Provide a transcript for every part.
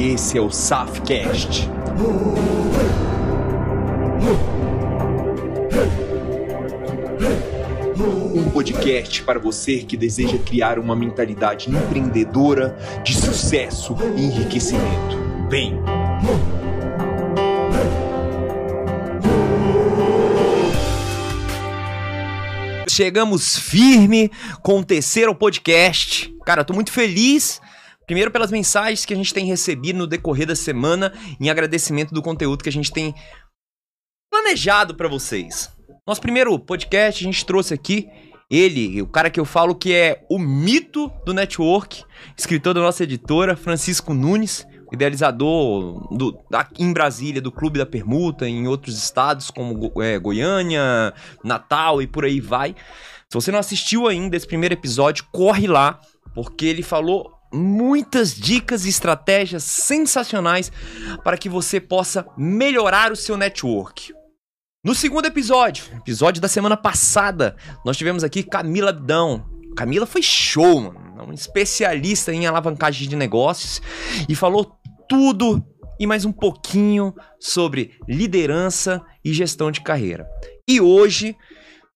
Esse é o Safcast. Um podcast para você que deseja criar uma mentalidade empreendedora de sucesso e enriquecimento. Vem! Chegamos firme com o terceiro podcast. Cara, eu tô muito feliz. Primeiro pelas mensagens que a gente tem recebido no decorrer da semana, em agradecimento do conteúdo que a gente tem planejado para vocês. Nosso primeiro podcast a gente trouxe aqui ele, o cara que eu falo que é o mito do network, escritor da nossa editora, Francisco Nunes, idealizador do, aqui em Brasília do Clube da Permuta, em outros estados como é, Goiânia, Natal e por aí vai. Se você não assistiu ainda esse primeiro episódio, corre lá, porque ele falou muitas dicas e estratégias sensacionais para que você possa melhorar o seu network. No segundo episódio, episódio da semana passada, nós tivemos aqui Camila Abdão. Camila foi show, mano. É um especialista em alavancagem de negócios e falou tudo e mais um pouquinho sobre liderança e gestão de carreira. E hoje,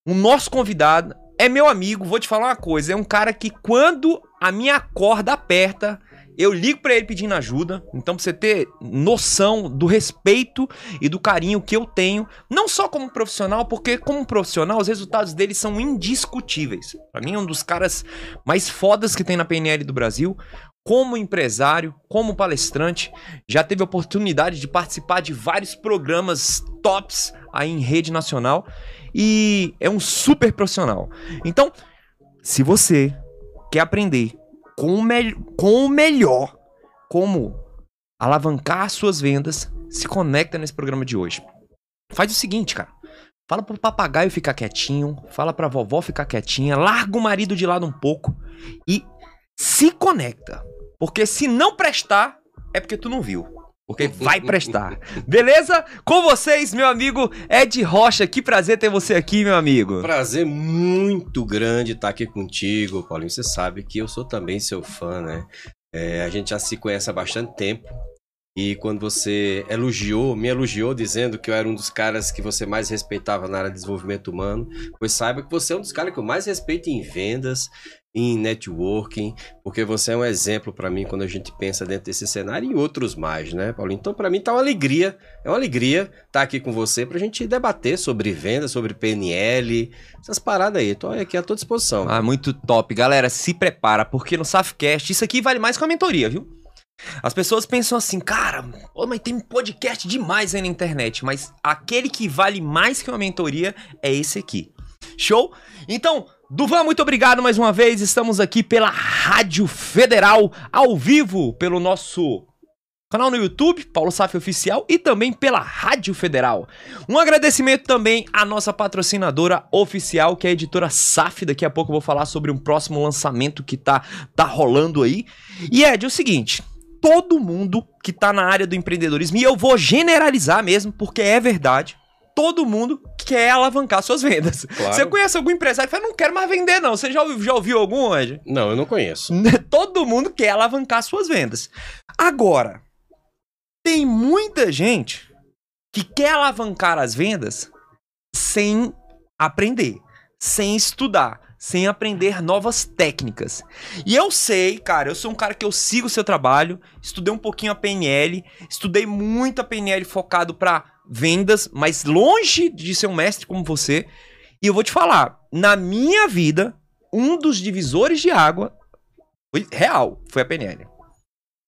o nosso convidado é meu amigo, vou te falar uma coisa, é um cara que quando a minha corda aperta, eu ligo para ele pedindo ajuda. Então, pra você ter noção do respeito e do carinho que eu tenho, não só como profissional, porque como profissional os resultados dele são indiscutíveis. Para mim é um dos caras mais fodas que tem na PNL do Brasil. Como empresário, como palestrante, já teve a oportunidade de participar de vários programas tops aí em rede nacional e é um super profissional. Então, se você quer aprender com o, me com o melhor como alavancar suas vendas, se conecta nesse programa de hoje. Faz o seguinte, cara. Fala pro papagaio ficar quietinho, fala pra vovó ficar quietinha, larga o marido de lado um pouco e se conecta. Porque se não prestar, é porque tu não viu. Porque vai prestar. Beleza? Com vocês, meu amigo Ed Rocha. Que prazer ter você aqui, meu amigo. Prazer muito grande estar aqui contigo, Paulinho. Você sabe que eu sou também seu fã, né? É, a gente já se conhece há bastante tempo. E quando você elogiou, me elogiou dizendo que eu era um dos caras que você mais respeitava na área de desenvolvimento humano, pois saiba que você é um dos caras que eu mais respeito em vendas, em networking, porque você é um exemplo para mim quando a gente pensa dentro desse cenário e outros mais, né, Paulo? Então, para mim tá uma alegria, é uma alegria estar tá aqui com você pra gente debater sobre venda, sobre PNL, essas paradas aí. Tô aqui à tua disposição. Ah, muito top. Galera, se prepara, porque no Safcast isso aqui vale mais que uma mentoria, viu? As pessoas pensam assim, cara, oh, mas tem podcast demais aí na internet, mas aquele que vale mais que uma mentoria é esse aqui. Show? Então, Duvan, muito obrigado mais uma vez. Estamos aqui pela Rádio Federal, ao vivo, pelo nosso canal no YouTube, Paulo Saf Oficial, e também pela Rádio Federal. Um agradecimento também à nossa patrocinadora oficial, que é a editora Saf. Daqui a pouco eu vou falar sobre um próximo lançamento que tá, tá rolando aí. E Ed, é o seguinte todo mundo que tá na área do empreendedorismo, e eu vou generalizar mesmo, porque é verdade. Todo mundo quer alavancar suas vendas. Claro. Você conhece algum empresário que fala, não quero mais vender, não. Você já, ouviu, já ouviu algum, Ed? Não, eu não conheço. Todo mundo quer alavancar suas vendas. Agora, tem muita gente que quer alavancar as vendas sem aprender, sem estudar sem aprender novas técnicas. E eu sei, cara, eu sou um cara que eu sigo o seu trabalho, estudei um pouquinho a PNL, estudei muito a PNL focado para vendas, mas longe de ser um mestre como você. E eu vou te falar, na minha vida, um dos divisores de água foi real, foi a PNL.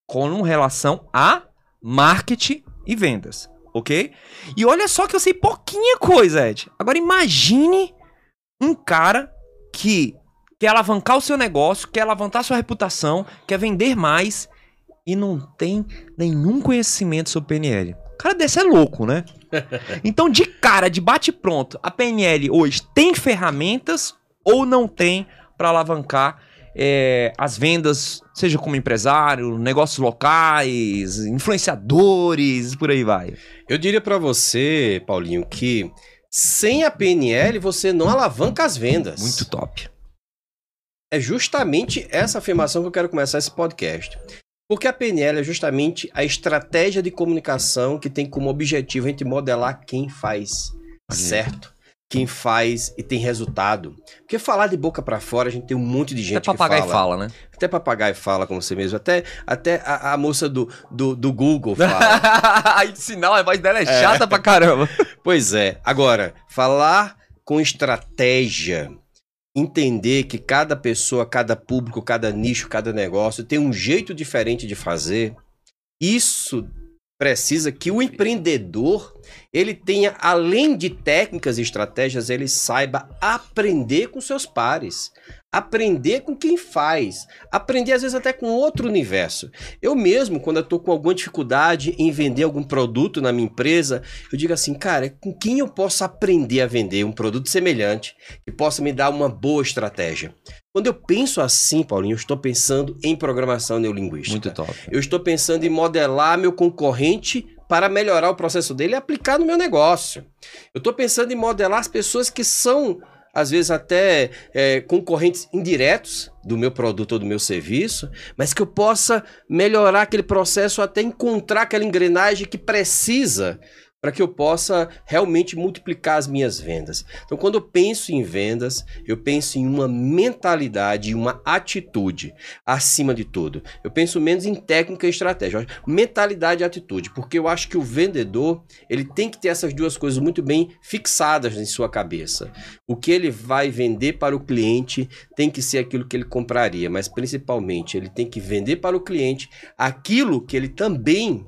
Com relação a marketing e vendas, ok? E olha só que eu sei pouquinha coisa, Ed. Agora imagine um cara que quer alavancar o seu negócio, quer alavancar sua reputação, quer vender mais e não tem nenhum conhecimento sobre PNL. O cara desse é louco, né? Então, de cara, de bate pronto, a PNL hoje tem ferramentas ou não tem para alavancar é, as vendas, seja como empresário, negócios locais, influenciadores, por aí vai? Eu diria para você, Paulinho, que sem a PNL, você não alavanca as vendas. Muito top. É justamente essa afirmação que eu quero começar esse podcast. Porque a PNL é justamente a estratégia de comunicação que tem como objetivo a gente modelar quem faz certo, quem faz e tem resultado. Porque falar de boca para fora, a gente tem um monte de gente Até papagaio que fala. fala, né? Até papagaio fala como você mesmo. Até, até a, a moça do, do, do Google fala. Aí, sinal, a voz dela é chata pra caramba. pois é. Agora, falar com estratégia, entender que cada pessoa, cada público, cada nicho, cada negócio tem um jeito diferente de fazer, isso precisa que o empreendedor ele tenha além de técnicas e estratégias ele saiba aprender com seus pares aprender com quem faz aprender às vezes até com outro universo eu mesmo quando eu tô com alguma dificuldade em vender algum produto na minha empresa eu digo assim cara com quem eu posso aprender a vender um produto semelhante que possa me dar uma boa estratégia quando eu penso assim, Paulinho, eu estou pensando em programação neurolinguística. Muito top. Eu estou pensando em modelar meu concorrente para melhorar o processo dele e aplicar no meu negócio. Eu estou pensando em modelar as pessoas que são, às vezes, até é, concorrentes indiretos do meu produto ou do meu serviço, mas que eu possa melhorar aquele processo até encontrar aquela engrenagem que precisa para que eu possa realmente multiplicar as minhas vendas. Então, quando eu penso em vendas, eu penso em uma mentalidade, uma atitude acima de tudo. Eu penso menos em técnica e estratégia, mentalidade e atitude, porque eu acho que o vendedor ele tem que ter essas duas coisas muito bem fixadas em sua cabeça. O que ele vai vender para o cliente tem que ser aquilo que ele compraria, mas principalmente ele tem que vender para o cliente aquilo que ele também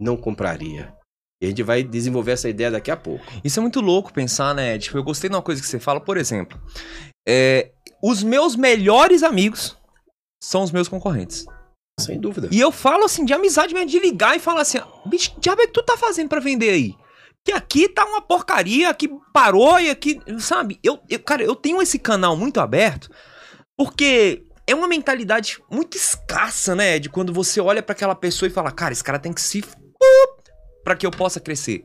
não compraria. E a gente vai desenvolver essa ideia daqui a pouco. Isso é muito louco pensar, né? Tipo, eu gostei de uma coisa que você fala, por exemplo. É, os meus melhores amigos são os meus concorrentes. Sem dúvida. E eu falo assim, de amizade mesmo, de ligar e falar assim: bicho, que diabo é que tu tá fazendo pra vender aí? Que aqui tá uma porcaria, aqui parou e aqui. Sabe? Eu, eu, cara, eu tenho esse canal muito aberto porque é uma mentalidade muito escassa, né? De quando você olha para aquela pessoa e fala, cara, esse cara tem que se para que eu possa crescer.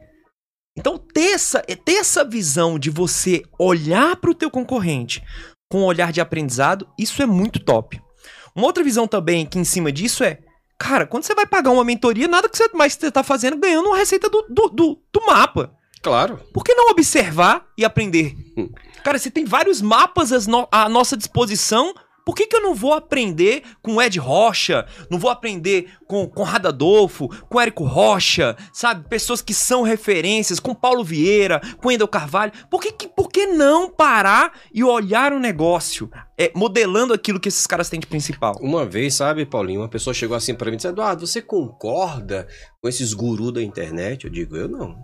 Então, ter essa, ter essa visão de você olhar para o teu concorrente com um olhar de aprendizado, isso é muito top. Uma outra visão também que em cima disso é, cara, quando você vai pagar uma mentoria, nada que você mais está fazendo ganhando uma receita do, do, do, do mapa. Claro. Por que não observar e aprender? Cara, você tem vários mapas à nossa disposição por que, que eu não vou aprender com Ed Rocha? Não vou aprender com Conrado Adolfo, com Érico Rocha, sabe? Pessoas que são referências, com Paulo Vieira, com Endel Carvalho. Por que, que, por que não parar e olhar o negócio? É, modelando aquilo que esses caras têm de principal. Uma vez, sabe, Paulinho, uma pessoa chegou assim para mim e disse: Eduardo, você concorda com esses gurus da internet? Eu digo: eu não.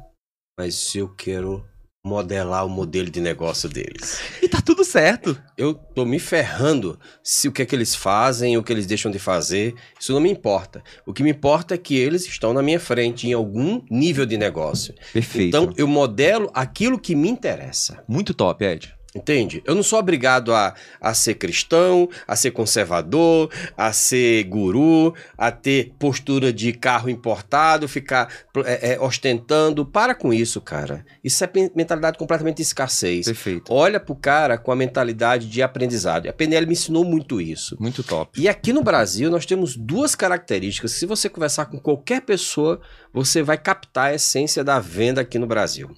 Mas eu quero modelar o modelo de negócio deles. E tá tudo certo. Eu tô me ferrando se o que é que eles fazem, o que eles deixam de fazer, isso não me importa. O que me importa é que eles estão na minha frente em algum nível de negócio. Perfeito. Então eu modelo aquilo que me interessa. Muito top, Ed. Entende? Eu não sou obrigado a, a ser cristão, a ser conservador, a ser guru, a ter postura de carro importado, ficar é, é, ostentando. Para com isso, cara. Isso é mentalidade completamente de escassez. Perfeito. Olha pro cara com a mentalidade de aprendizado. A PNL me ensinou muito isso. Muito top. E aqui no Brasil nós temos duas características. Se você conversar com qualquer pessoa, você vai captar a essência da venda aqui no Brasil.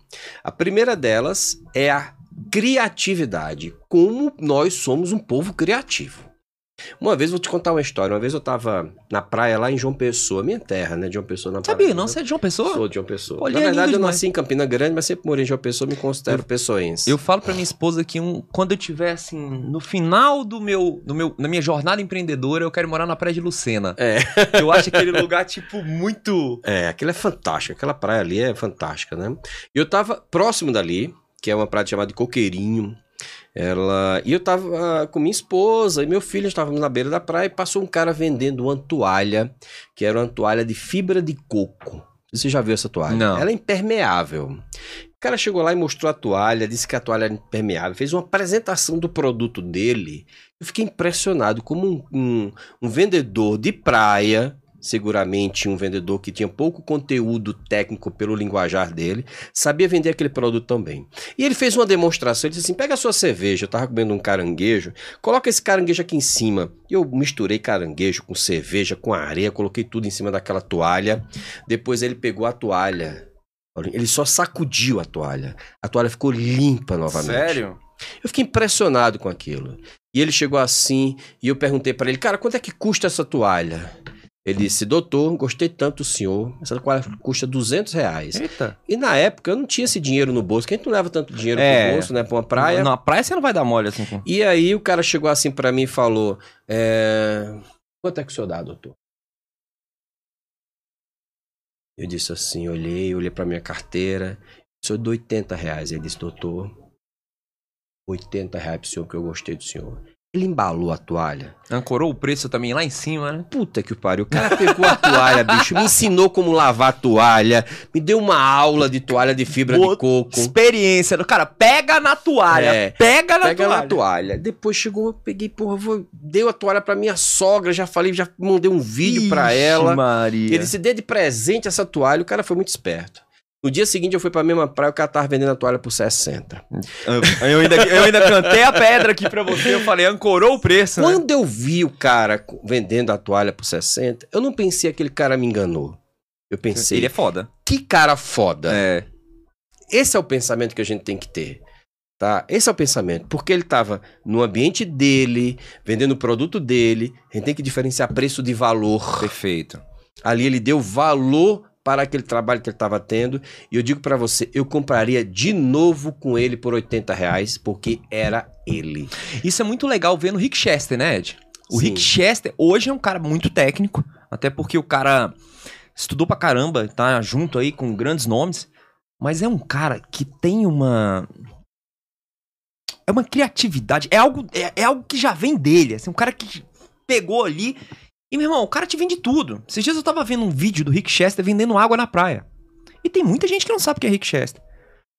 A primeira delas é a criatividade. Como nós somos um povo criativo. Uma vez vou te contar uma história. Uma vez eu tava na praia lá em João Pessoa, minha terra, né? João Pessoa na Sabia, não? Você é de João Pessoa? Sou de João Pessoa. Olha, na é verdade, lindo eu nasci em Campina Grande, mas sempre morei em João Pessoa, me considero Eu- pessoense. Eu falo pra minha esposa que um, quando eu tiver assim, no final do meu, do meu, da minha jornada empreendedora, eu quero morar na praia de Lucena. É. Eu acho aquele lugar, tipo, muito. É, aquilo é fantástico. Aquela praia ali é fantástica, né? E eu tava próximo dali, que é uma praia chamada de Coqueirinho. Ela... E eu tava com minha esposa e meu filho, estávamos na beira da praia e passou um cara vendendo uma toalha, que era uma toalha de fibra de coco. Você já viu essa toalha? Não. Ela é impermeável. O cara chegou lá e mostrou a toalha, disse que a toalha era impermeável, fez uma apresentação do produto dele. Eu fiquei impressionado como um, um- um vendedor de praia seguramente um vendedor que tinha pouco conteúdo técnico pelo linguajar dele, sabia vender aquele produto também. E ele fez uma demonstração, ele disse assim, pega a sua cerveja, eu tava comendo um caranguejo, coloca esse caranguejo aqui em cima. E eu misturei caranguejo com cerveja, com areia, coloquei tudo em cima daquela toalha. Depois ele pegou a toalha, ele só sacudiu a toalha. A toalha ficou limpa novamente. Sério? Eu fiquei impressionado com aquilo. E ele chegou assim, e eu perguntei para ele, cara, quanto é que custa essa toalha? Ele disse, doutor, gostei tanto do senhor, essa toalha custa 200 reais. Eita. E na época eu não tinha esse dinheiro no bolso, que a gente não leva tanto dinheiro É. pro bolso, né, pra uma praia. Na praia você não vai dar mole assim. com- E aí o cara chegou assim pra mim e falou, é... quanto é que o senhor dá, doutor? Eu disse assim, olhei, olhei pra minha carteira, o senhor dou 80 reais. Ele disse, doutor, 80 reais pro senhor, porque eu gostei do senhor. Ele embalou a toalha. Ancorou o preço também lá em cima, né? Puta que o pariu. O cara pegou a toalha, bicho, me ensinou como lavar a toalha, me deu uma aula de toalha de fibra Boa de coco. Experiência. do Cara, pega na toalha. É. Pega na Pega toalha. na toalha. Depois chegou, eu peguei, porra, vou, deu a toalha pra minha sogra, já falei, já mandei um vídeo pra Ixi, ela. Maria. Ele se deu de presente essa toalha, o cara foi muito esperto. No dia seguinte eu fui pra mesma praia, o cara tava vendendo a toalha por 60. Eu ainda, eu ainda cantei a pedra aqui pra você. Eu falei, ancorou o preço, né? Quando eu vi o cara vendendo a toalha por 60, eu não pensei aquele cara me enganou. Eu pensei, Ele é foda. que cara foda. É. Esse é o pensamento que a gente tem que ter. Tá? Esse é o pensamento. Porque ele estava no ambiente dele, vendendo o produto dele. A gente tem que diferenciar preço de valor. Perfeito. Ali ele deu valor para aquele trabalho que ele estava tendo. E eu digo para você, eu compraria de novo com ele por 80 reais, porque era ele. Isso é muito legal ver no Rick Chester, né, Ed? O Sim. Rick Chester hoje é um cara muito técnico, até porque o cara estudou pra caramba, tá junto aí com grandes nomes, mas é um cara que tem uma é uma criatividade, é algo é, é algo que já vem dele, assim, um cara que pegou ali e meu irmão, o cara te vende tudo. Esses dias eu tava vendo um vídeo do Rick Chester vendendo água na praia. E tem muita gente que não sabe o que é Rick Chester.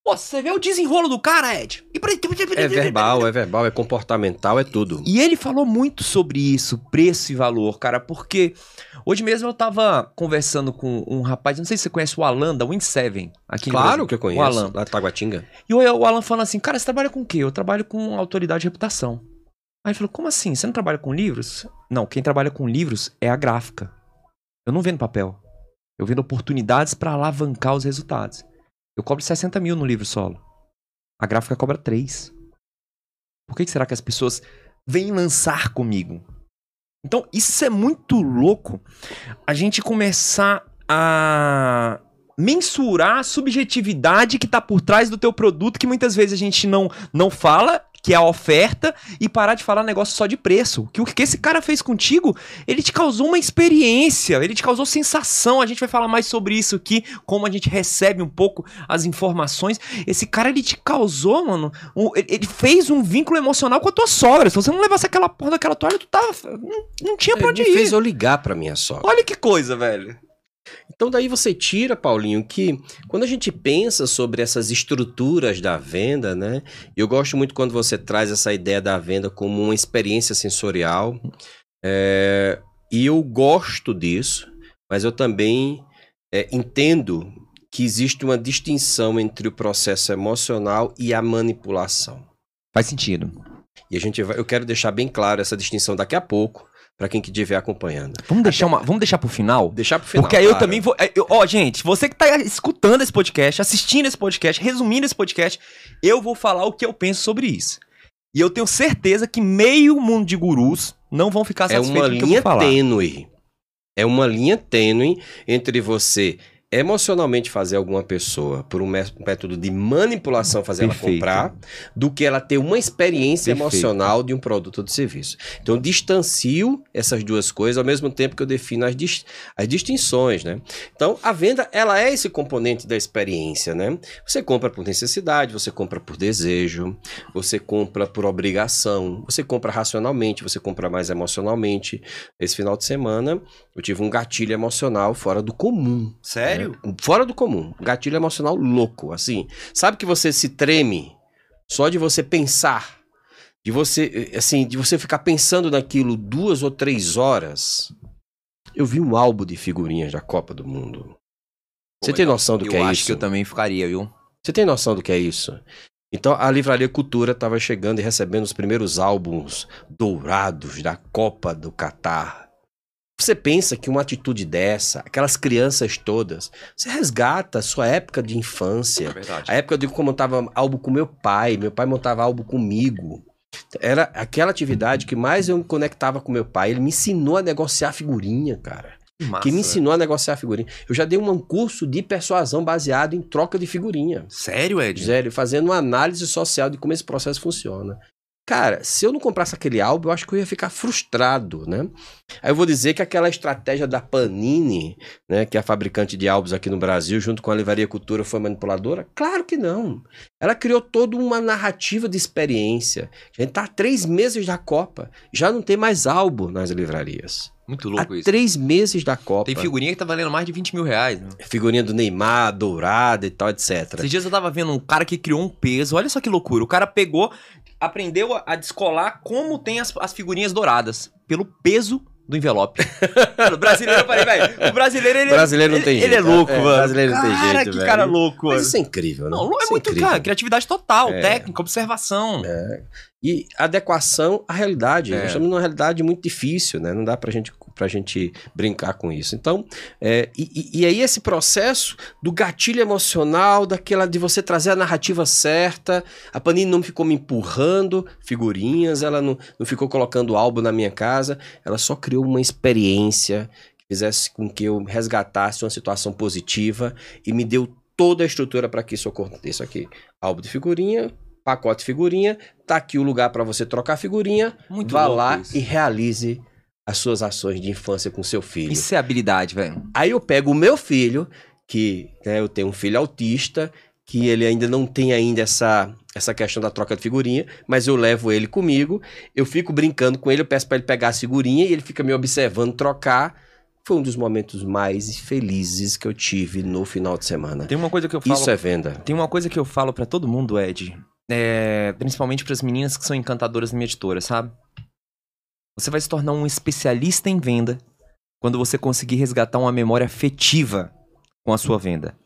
Pô, você vê o desenrolo do cara, Ed. E pra- É verbal, é verbal, é comportamental, é tudo. e ele falou muito sobre isso, preço e valor, cara, porque hoje mesmo eu tava conversando com um rapaz, não sei se você conhece o Alan da Wind Seven, aqui Claro que eu conheço. O Alan. De Taguatinga. E o, o Alan falando assim, cara, você trabalha com o quê? Eu trabalho com autoridade e reputação. Aí ele falou, como assim? Você não trabalha com livros? Não, quem trabalha com livros é a gráfica. Eu não vendo papel. Eu vendo oportunidades pra alavancar os resultados. Eu cobro 60 mil no livro solo. A gráfica cobra 3. Por que será que as pessoas vêm lançar comigo? Então, isso é muito louco. A gente começar a mensurar a subjetividade que tá por trás do teu produto, que muitas vezes a gente não, não fala, que é a oferta, e parar de falar negócio só de preço. Que o que esse cara fez contigo, ele te causou uma experiência, ele te causou sensação. A gente vai falar mais sobre isso aqui, como a gente recebe um pouco as informações. Esse cara, ele te causou, mano, um- ele- ele fez um vínculo emocional com a tua sogra. Se você não levasse aquela porra daquela toalha, tu tava. Não, não tinha pra onde Ele ir. fez eu ligar pra minha sogra. Olha que coisa, velho. Então daí você tira, Paulinho, que quando a gente pensa sobre essas estruturas da venda, né? Eu gosto muito quando você traz essa ideia da venda como uma experiência sensorial. é, e eu gosto disso, mas eu também é, entendo que existe uma distinção entre o processo emocional e a manipulação. Faz sentido. E a gente vai, eu quero deixar bem claro essa distinção daqui a pouco, para quem que estiver acompanhando. Vamos deixar, uma, vamos deixar pro final? Deixar pro final. Porque aí eu claro. também vou. é, eu- Ó, gente, você que tá escutando esse podcast, assistindo esse podcast, resumindo esse podcast, eu vou falar o que eu penso sobre isso. E eu tenho certeza que meio mundo de gurus não vão ficar É satisfeitos uma com o que eu linha vou falar. tênue. É uma linha tênue entre você emocionalmente fazer alguma pessoa por um mé- método de manipulação fazer Perfeito. ela comprar, do que ela ter uma experiência Perfeito. emocional de um produto ou de serviço. Então eu distancio essas duas coisas ao mesmo tempo que eu defino as, dis- as distinções, né? Então a venda ela é esse componente da experiência, né? Você compra por necessidade, você compra por desejo, você compra por obrigação, você compra racionalmente, você compra mais emocionalmente. Esse final de semana eu tive um gatilho emocional fora do comum. Sério? Né? Fora do comum. Um gatilho emocional louco, assim. Sabe que você se treme só de você pensar, de você, eh, assim, de você ficar pensando naquilo duas ou três horas. Eu vi um álbum de figurinhas da Copa do Mundo. Você tem eu- noção do eu que é acho isso? que eu também ficaria, viu? Você tem noção do que é isso? Então a Livraria Cultura estava chegando e recebendo os primeiros álbuns dourados da Copa do Catar. Você pensa que uma atitude dessa, aquelas crianças todas, você resgata a sua época de infância. verdade. A época de como eu montava álbum com meu pai, meu pai montava álbum comigo. Era aquela atividade que mais eu me conectava com meu pai. Ele me ensinou a negociar figurinha, cara. que me ensinou a negociar figurinha. Eu já dei um curso de persuasão baseado em troca de figurinha. Sério, Ed? Sério, fazendo uma análise social de como esse processo funciona. Cara, se eu não comprasse aquele álbum, eu acho que eu ia ficar frustrado, né? Aí eu vou dizer que aquela estratégia da Panini, né, que é a fabricante de álbuns aqui no Brasil, junto com a Livraria Cultura, foi manipuladora? Claro que não. Ela criou toda uma narrativa de experiência. A gente tá há três meses da Copa, já não tem mais álbum nas livrarias. Muito Há louco isso. três meses da Copa. Tem figurinha que tá valendo mais de 20 mil reais, né? Figurinha do Neymar, dourada e tal, etc. Esses dias eu tava vendo um cara que criou um peso. Olha só que loucura. O cara pegou, aprendeu a, descolar como tem as, as figurinhas douradas. Pelo peso do envelope. Mano, o brasileiro, eu falei, velho. O brasileiro, ele, Brasileiro não ele, tem ele jeito. é louco, É, mano. brasileiro não tem cara, jeito, que velho. cara louco, mano. Mas isso é incrível, né? Não, é Isso muito, incrível. cara, criatividade total, É. técnica, observação. E adequação à realidade. É. Nós estamos numa realidade muito difícil, né? Não dá pra gente, pra gente brincar com isso. Então, é, e, e- aí esse processo do gatilho emocional, daquela de você trazer a narrativa certa, a Panini não ficou me empurrando figurinhas, ela não, não ficou colocando álbum na minha casa, ela só criou uma experiência que fizesse com que eu resgatasse uma situação positiva e me deu toda a estrutura para que isso aconteça aqui. Álbum de figurinha, pacote de figurinha, tá aqui o lugar para você trocar figurinha, Muito vá lá isso. e realize as suas ações de infância com seu filho. Isso é habilidade, velho. Aí eu pego o meu filho, que né, eu tenho um filho autista, que ele ainda não tem ainda essa, essa questão da troca de figurinha, mas eu levo ele comigo, eu fico brincando com ele, eu peço para ele pegar a figurinha e ele fica me observando trocar. Foi um dos momentos mais felizes que eu tive no final de semana. Tem uma coisa que eu falo. Isso é venda. Tem uma coisa que eu falo pra todo mundo, Ed. É, principalmente pras meninas que são encantadoras da minha editora, sabe? Você vai se tornar um especialista em venda quando você conseguir resgatar uma memória afetiva com a sua venda.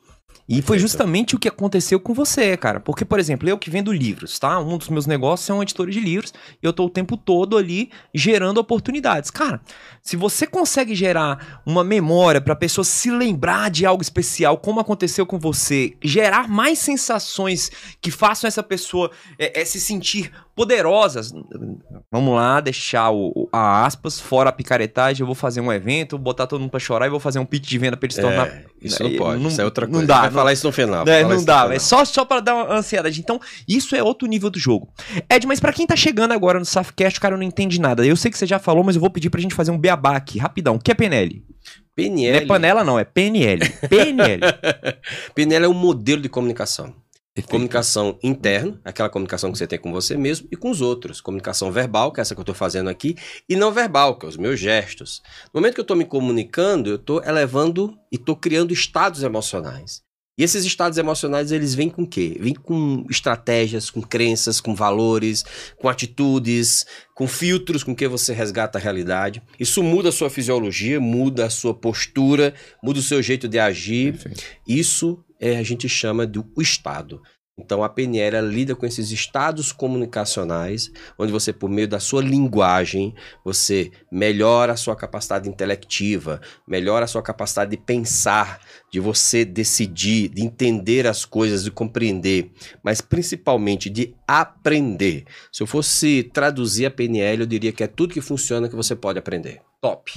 E foi justamente o que aconteceu com você, cara. Porque, por exemplo, eu que vendo livros, tá? Um dos meus negócios é uma editora de livros e eu tô o tempo todo ali gerando oportunidades. Cara, se você consegue gerar uma memória pra pessoa se lembrar de algo especial, como aconteceu com você, gerar mais sensações que façam essa pessoa é, é, se sentir poderosas. Vamos lá, deixar o- a aspas, fora a picaretagem. Eu vou fazer um evento, botar todo mundo pra chorar e vou fazer um pitch de venda pra ele se tornar. É, isso não pode, Não- isso é outra não coisa. dá, Vai não- falar isso no final. é, não dá, é só, só para dar uma ansiedade. Então, isso é outro nível do jogo. Ed, mas pra quem tá chegando agora no Safcast, o cara não entende nada. Eu sei que você já falou, mas eu vou pedir pra gente fazer um beabá aqui, rapidão. O que é PNL? PNL. Não é panela, não, é PNL. PNL. PNL é um modelo de comunicação. Comunicação interna, aquela comunicação que você tem com você mesmo e com os outros. Comunicação verbal, que é essa que eu estou fazendo aqui, e não verbal, que é os meus gestos. No momento que eu estou me comunicando, eu estou elevando e estou criando estados emocionais. E esses estados emocionais, eles vêm com o quê? Vêm com estratégias, com crenças, com valores, com atitudes, com filtros com que você resgata a realidade. Isso muda a sua fisiologia, muda a sua postura, muda o seu jeito de agir. Isso é, a gente chama do estado. Então a PNL lida com esses estados comunicacionais, onde você, por meio da sua linguagem, você melhora a sua capacidade intelectiva, melhora a sua capacidade de pensar, de você decidir, de entender as coisas, de compreender, mas principalmente de aprender. Se eu fosse traduzir a PNL, eu diria que é tudo que funciona que você pode aprender. Top.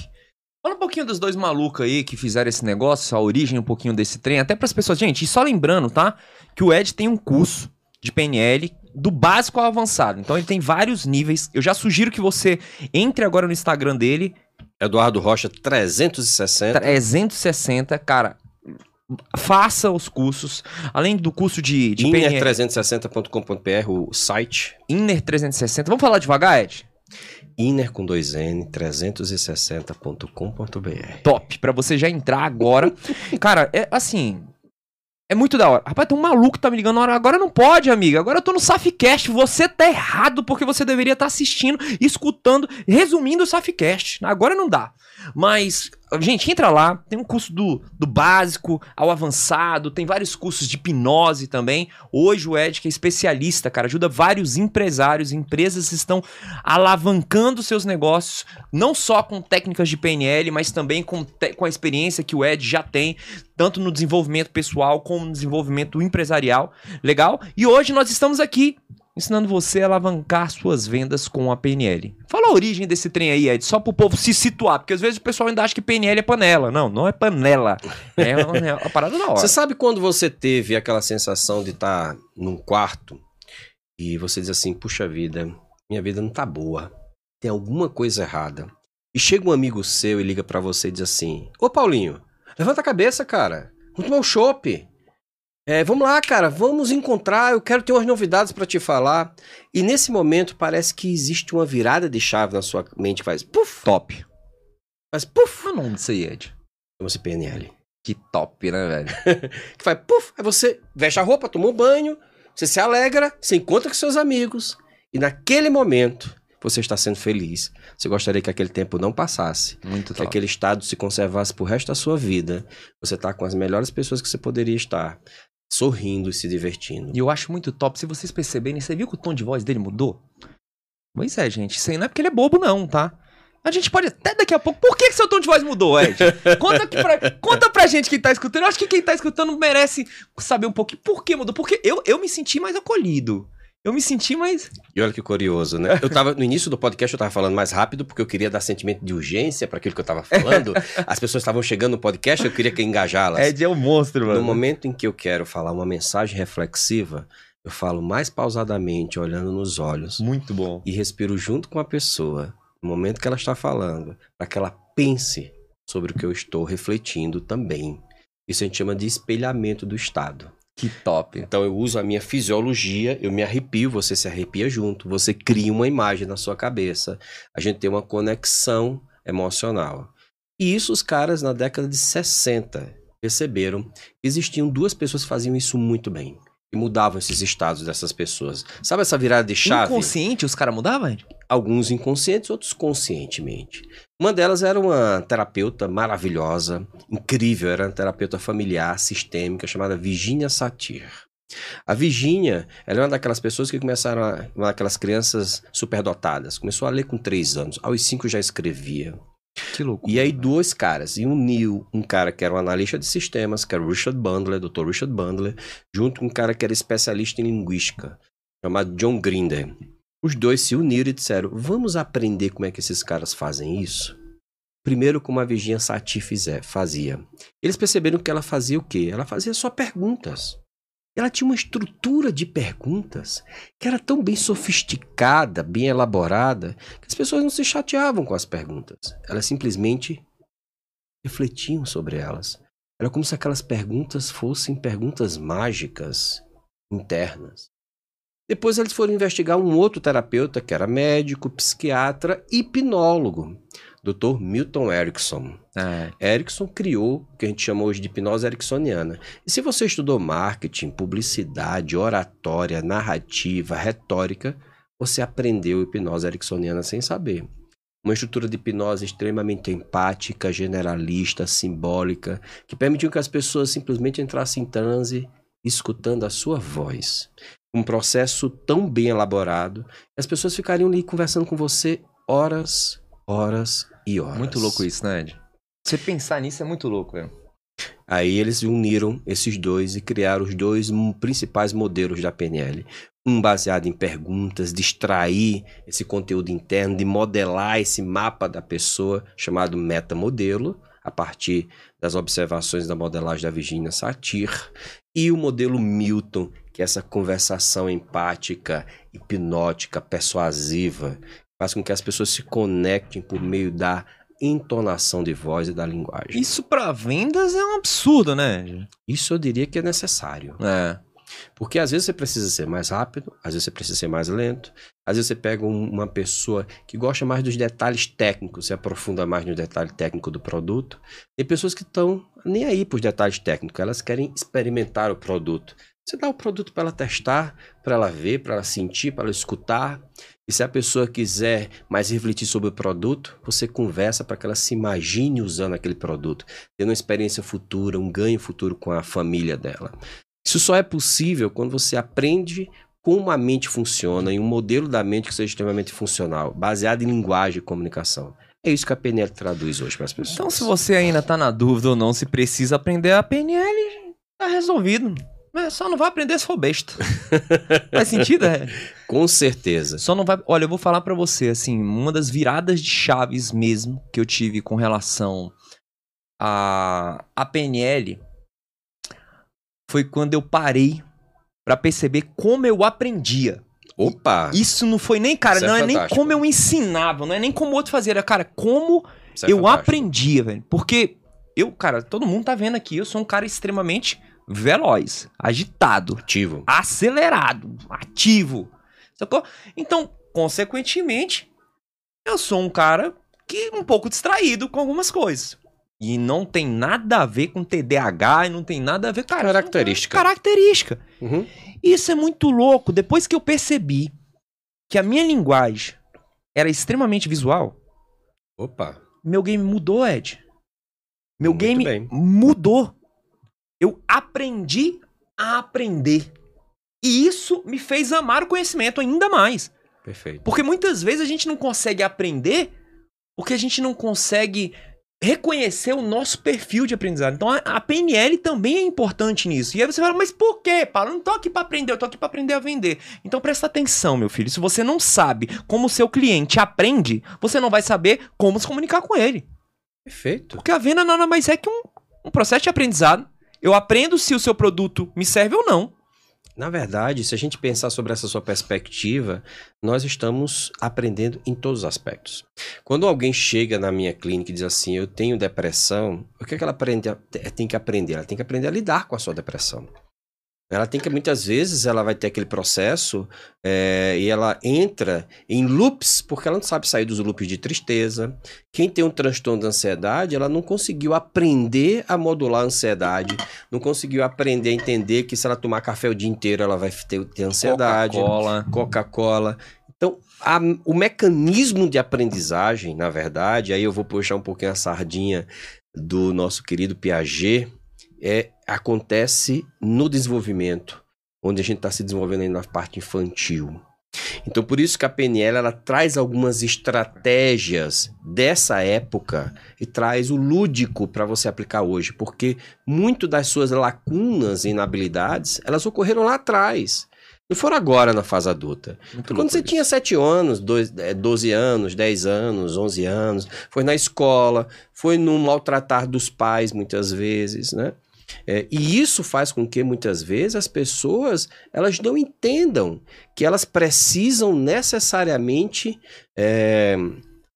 Fala um pouquinho dos dois malucos aí que fizeram esse negócio, a origem um pouquinho desse trem, até pras pessoas. Gente, e só lembrando, tá? Que o Ed tem um curso de PNL do básico ao avançado. Então ele tem vários níveis. Eu já sugiro que você entre agora no Instagram dele, Eduardo Rocha 360. 360, cara. Faça os cursos, além do curso de, de PNL, Inner360.com.br, o site. Inner 360. Vamos falar devagar, Ed? Inner com dois N, 360.com.br. top pra você já entrar agora. Cara, é assim. É muito da hora. Rapaz, tem um maluco que tá me ligando. Agora não pode, amiga. Agora eu tô no Safcast. Você tá errado porque você deveria estar assistindo, escutando, resumindo o Safcast. Agora não dá. Mas Gente, entra lá, tem um curso do, do básico ao avançado, tem vários cursos de hipnose também. Hoje o Ed, que é especialista, cara, ajuda vários empresários, empresas estão alavancando seus negócios, não só com técnicas de PNL, mas também com, com a experiência que o Ed já tem, tanto no desenvolvimento pessoal como no desenvolvimento empresarial. Legal? E hoje nós estamos aqui ensinando você a alavancar suas vendas com a PNL. Fala a origem desse trem aí, Ed, só pro povo se situar, porque às vezes o pessoal ainda acha que PNL é panela. Não, não é panela. É uma, é uma parada da hora. Você sabe quando você teve aquela sensação de estar num quarto e você diz assim, puxa vida, minha vida não tá boa. Tem alguma coisa errada. E chega um amigo seu e liga pra você e diz assim: Ô Paulinho, levanta a cabeça, cara. Vamos tomar um chopp. É, vamos lá, cara, vamos encontrar. Eu quero ter umas novidades pra te falar. E nesse momento parece que existe uma virada de chave na sua mente faz puf, top. faz puf. É o nome disso aí, Ed? Chama-se PNL. Que top, né, velho? que faz puf, aí você veste a roupa, toma um banho, você se alegra, você encontra com seus amigos e naquele momento você está sendo feliz. Você gostaria que aquele tempo não passasse, Muito que top. aquele estado se conservasse pro resto da sua vida. Você tá com as melhores pessoas que você poderia estar, sorrindo e se divertindo. E eu acho muito top. Se vocês perceberem, você viu que o tom de voz dele mudou? Pois é, gente. Isso aí não é porque ele é bobo, não, tá? A gente pode até daqui a pouco. Por que, que seu tom de voz mudou, Ed? Conta, pra, conta pra gente quem tá escutando. Eu acho que quem tá escutando merece saber um pouquinho por que mudou. Porque eu, eu me senti mais acolhido. Eu me senti mais. E olha que curioso, né? Eu tava no início do podcast eu tava falando mais rápido porque eu queria dar sentimento de urgência para aquilo que eu tava falando. As pessoas estavam chegando no podcast, eu queria que engajá-las. Ed é o monstro, mano. No momento em que eu quero falar uma mensagem reflexiva, eu falo mais pausadamente, olhando nos olhos, Muito bom. e respiro junto com a pessoa, no momento que ela está falando, para que ela pense sobre o que eu estou refletindo também. Isso a gente chama de espelhamento do estado. Que top. Então eu uso a minha fisiologia, eu me arrepio, você se arrepia junto, você cria uma imagem na sua cabeça, a gente tem uma conexão emocional. E isso os caras na década de 60 perceberam existiam duas pessoas que faziam isso muito bem. E mudavam esses estados dessas pessoas. Sabe essa virada de chave? Inconsciente, os caras mudavam? Alguns inconscientes, outros conscientemente. Uma delas era uma terapeuta maravilhosa, incrível, era uma terapeuta familiar, sistêmica, chamada Virginia Satir. A Virginia, ela é uma daquelas pessoas que começaram, a, uma daquelas crianças superdotadas. Começou a ler com três anos, aos cinco já escrevia. Que louco. E aí dois caras, e uniu um cara que era um analista de sistemas, que era o Richard Bandler, Dr. Richard Bandler, junto com um cara que era especialista em linguística, chamado John Grinder. Os dois se uniram e disseram: "Vamos aprender como é que esses caras fazem isso?" Primeiro como a Virginia Satir fizer, fazia. Eles perceberam que ela fazia o quê? Ela fazia só perguntas. Ela tinha uma estrutura de perguntas que era tão bem sofisticada, bem elaborada, que as pessoas não se chateavam com as perguntas. Elas simplesmente refletiam sobre elas. Era como se aquelas perguntas fossem perguntas mágicas, internas. Depois eles foram investigar um outro terapeuta que era médico, psiquiatra e hipnólogo, Dr. Milton Erickson. É. Erickson criou o que a gente chama hoje de hipnose ericksoniana. E se você estudou marketing, publicidade, oratória, narrativa, retórica, você aprendeu hipnose ericksoniana sem saber. Uma estrutura de hipnose extremamente empática, generalista, simbólica, que permitiu que as pessoas simplesmente entrassem em transe escutando a sua voz. Um processo tão bem elaborado, que as pessoas ficariam ali conversando com você horas, horas e horas. Muito louco isso, né, Ed? Você pensar nisso é muito louco, velho. Aí eles uniram esses dois e criaram os dois principais modelos da PNL. Um baseado em perguntas, de extrair esse conteúdo interno, de modelar esse mapa da pessoa, chamado metamodelo, a partir das observações da modelagem da Virginia Satir. E o modelo Milton, que é essa conversação empática, hipnótica, persuasiva, faz com que as pessoas se conectem por meio da entonação de voz e da linguagem. Isso pra vendas é um absurdo, né? Isso eu diria que é necessário. É. Porque às vezes você precisa ser mais rápido, às vezes você precisa ser mais lento, às vezes você pega um- uma pessoa que gosta mais dos detalhes técnicos, se aprofunda mais no detalhe técnico do produto. Tem pessoas que estão nem aí para os detalhes técnicos, elas querem experimentar o produto. Você dá o produto para ela testar, para ela ver, para ela sentir, para ela escutar. E se a pessoa quiser mais refletir sobre o produto, você conversa para que ela se imagine usando aquele produto, tendo uma experiência futura, um ganho futuro com a família dela. Isso só é possível quando você aprende como a mente funciona e um modelo da mente que seja extremamente funcional, baseado em linguagem e comunicação. É isso que a PNL traduz hoje para as pessoas. Então, se você ainda tá na dúvida ou não se precisa aprender a PNL, tá resolvido. É, só não vai aprender se for besta. Faz sentido, é? Com certeza. Só não vai. Olha, eu vou falar para você, assim, uma das viradas de chaves mesmo que eu tive com relação a, a PNL foi quando eu parei para perceber como eu aprendia. Opa! Isso não foi nem, cara, Isso é não é, nem fantástico. como eu ensinava, não é nem como o outro fazia, era, cara, como Isso é eu fantástico. aprendia, velho. Porque eu, cara, todo mundo tá vendo aqui, eu sou um cara extremamente veloz, agitado, Ativo. acelerado, ativo. Sacou? Então, consequentemente, eu sou um cara que um pouco distraído com algumas coisas. E não tem nada a ver com TDAH e não tem nada a ver, cara. Característica. Característica. Uhum. Isso é muito louco. Depois que eu percebi que a minha linguagem era extremamente visual, Opa. meu game mudou, Ed. Meu Muito game bem. mudou. Eu aprendi a aprender. E isso me fez amar o conhecimento ainda mais. Perfeito. Porque muitas vezes a gente não consegue aprender porque a gente não consegue reconhecer o nosso perfil de aprendizado. Então a, PNL também é importante nisso. E aí você fala, mas por quê, Paulo? Eu não tô aqui para aprender, eu tô aqui para aprender a vender. Então presta atenção, meu filho. Se você não sabe como o seu cliente aprende, você não vai saber como se comunicar com ele. Perfeito. Porque a venda nada mais é que um, um processo de aprendizado. Eu aprendo se o seu produto me serve ou não. Na verdade, se a gente pensar sobre essa sua perspectiva, nós estamos aprendendo em todos os aspectos. Quando alguém chega na minha clínica e diz assim, eu tenho depressão, o que, é que ela aprende a- tem que aprender? Ela tem que aprender a lidar com a sua depressão. Ela tem que, muitas vezes, ela vai ter aquele processo é, e ela entra em loops, porque ela não sabe sair dos loops de tristeza. Quem tem um transtorno de ansiedade, ela não conseguiu aprender a modular a ansiedade, não conseguiu aprender a entender que se ela tomar café o dia inteiro, ela vai ter, ter ansiedade. Coca-Cola. Coca-Cola. Então, a- o mecanismo de aprendizagem, na verdade, aí eu vou puxar um pouquinho a sardinha do nosso querido Piaget, é, acontece no desenvolvimento, onde a gente está se desenvolvendo aí na parte infantil. Então, por isso que a PNL ela traz algumas estratégias dessa época e traz o lúdico para você aplicar hoje, porque muito das suas lacunas e inabilidades, elas ocorreram lá atrás. Não foram agora na fase adulta. Muito Quando você isso. tinha 7 anos, dois- eh, 12 anos, 10 anos, 11 anos, foi na escola, foi no maltratar dos pais muitas vezes, né? É, e isso faz com que muitas vezes as pessoas elas não entendam que elas precisam necessariamente é,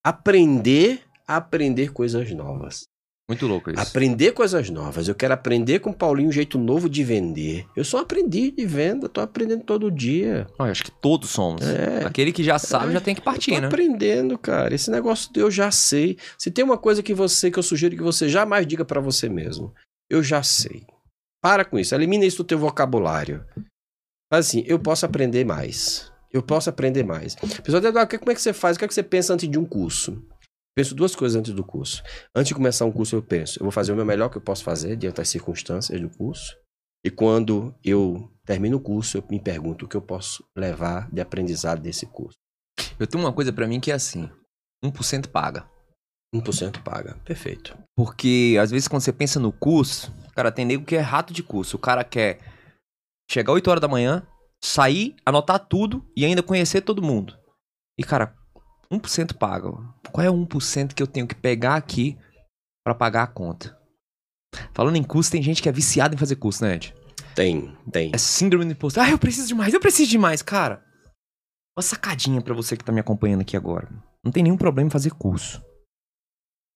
aprender a aprender coisas novas. Muito louco isso. Aprender coisas novas. Eu quero aprender com o Paulinho um jeito novo de vender. Eu sou um aprendiz de venda, tô aprendendo todo dia. Ah, acho que todos somos. É. Aquele que já sabe já tem que partir, eu tô né? aprendendo, cara. Esse negócio eu já sei. Se tem uma coisa que você que eu sugiro que você jamais diga pra você mesmo, eu já sei. Para com isso, elimina isso do teu vocabulário. Mas assim, eu posso aprender mais. Eu posso aprender mais. A pessoa diz, "Ah, como é que você faz? O que é que você pensa antes de um curso? Penso duas coisas antes do curso. Antes de começar um curso, eu penso, eu vou fazer o meu melhor que eu posso fazer diante das circunstâncias do curso. E quando eu termino o curso, eu me pergunto o que eu posso levar de aprendizado desse curso. Eu tenho uma coisa pra mim que é assim: 1% paga. 1% paga. Perfeito. Porque às vezes quando você pensa no curso, cara, tem nego que é rato de curso. O cara quer chegar 8 horas da manhã, sair, anotar tudo e ainda conhecer todo mundo. E cara, 1% paga. Qual é o 1% que eu tenho que pegar aqui pra pagar a conta? Falando em curso, tem gente que é viciada em fazer curso, né, Ed? Tem, tem. É síndrome do imposto. Ah, eu preciso de mais, eu preciso de mais. Cara, uma sacadinha pra você que tá me acompanhando aqui agora. Não tem nenhum problema em fazer curso.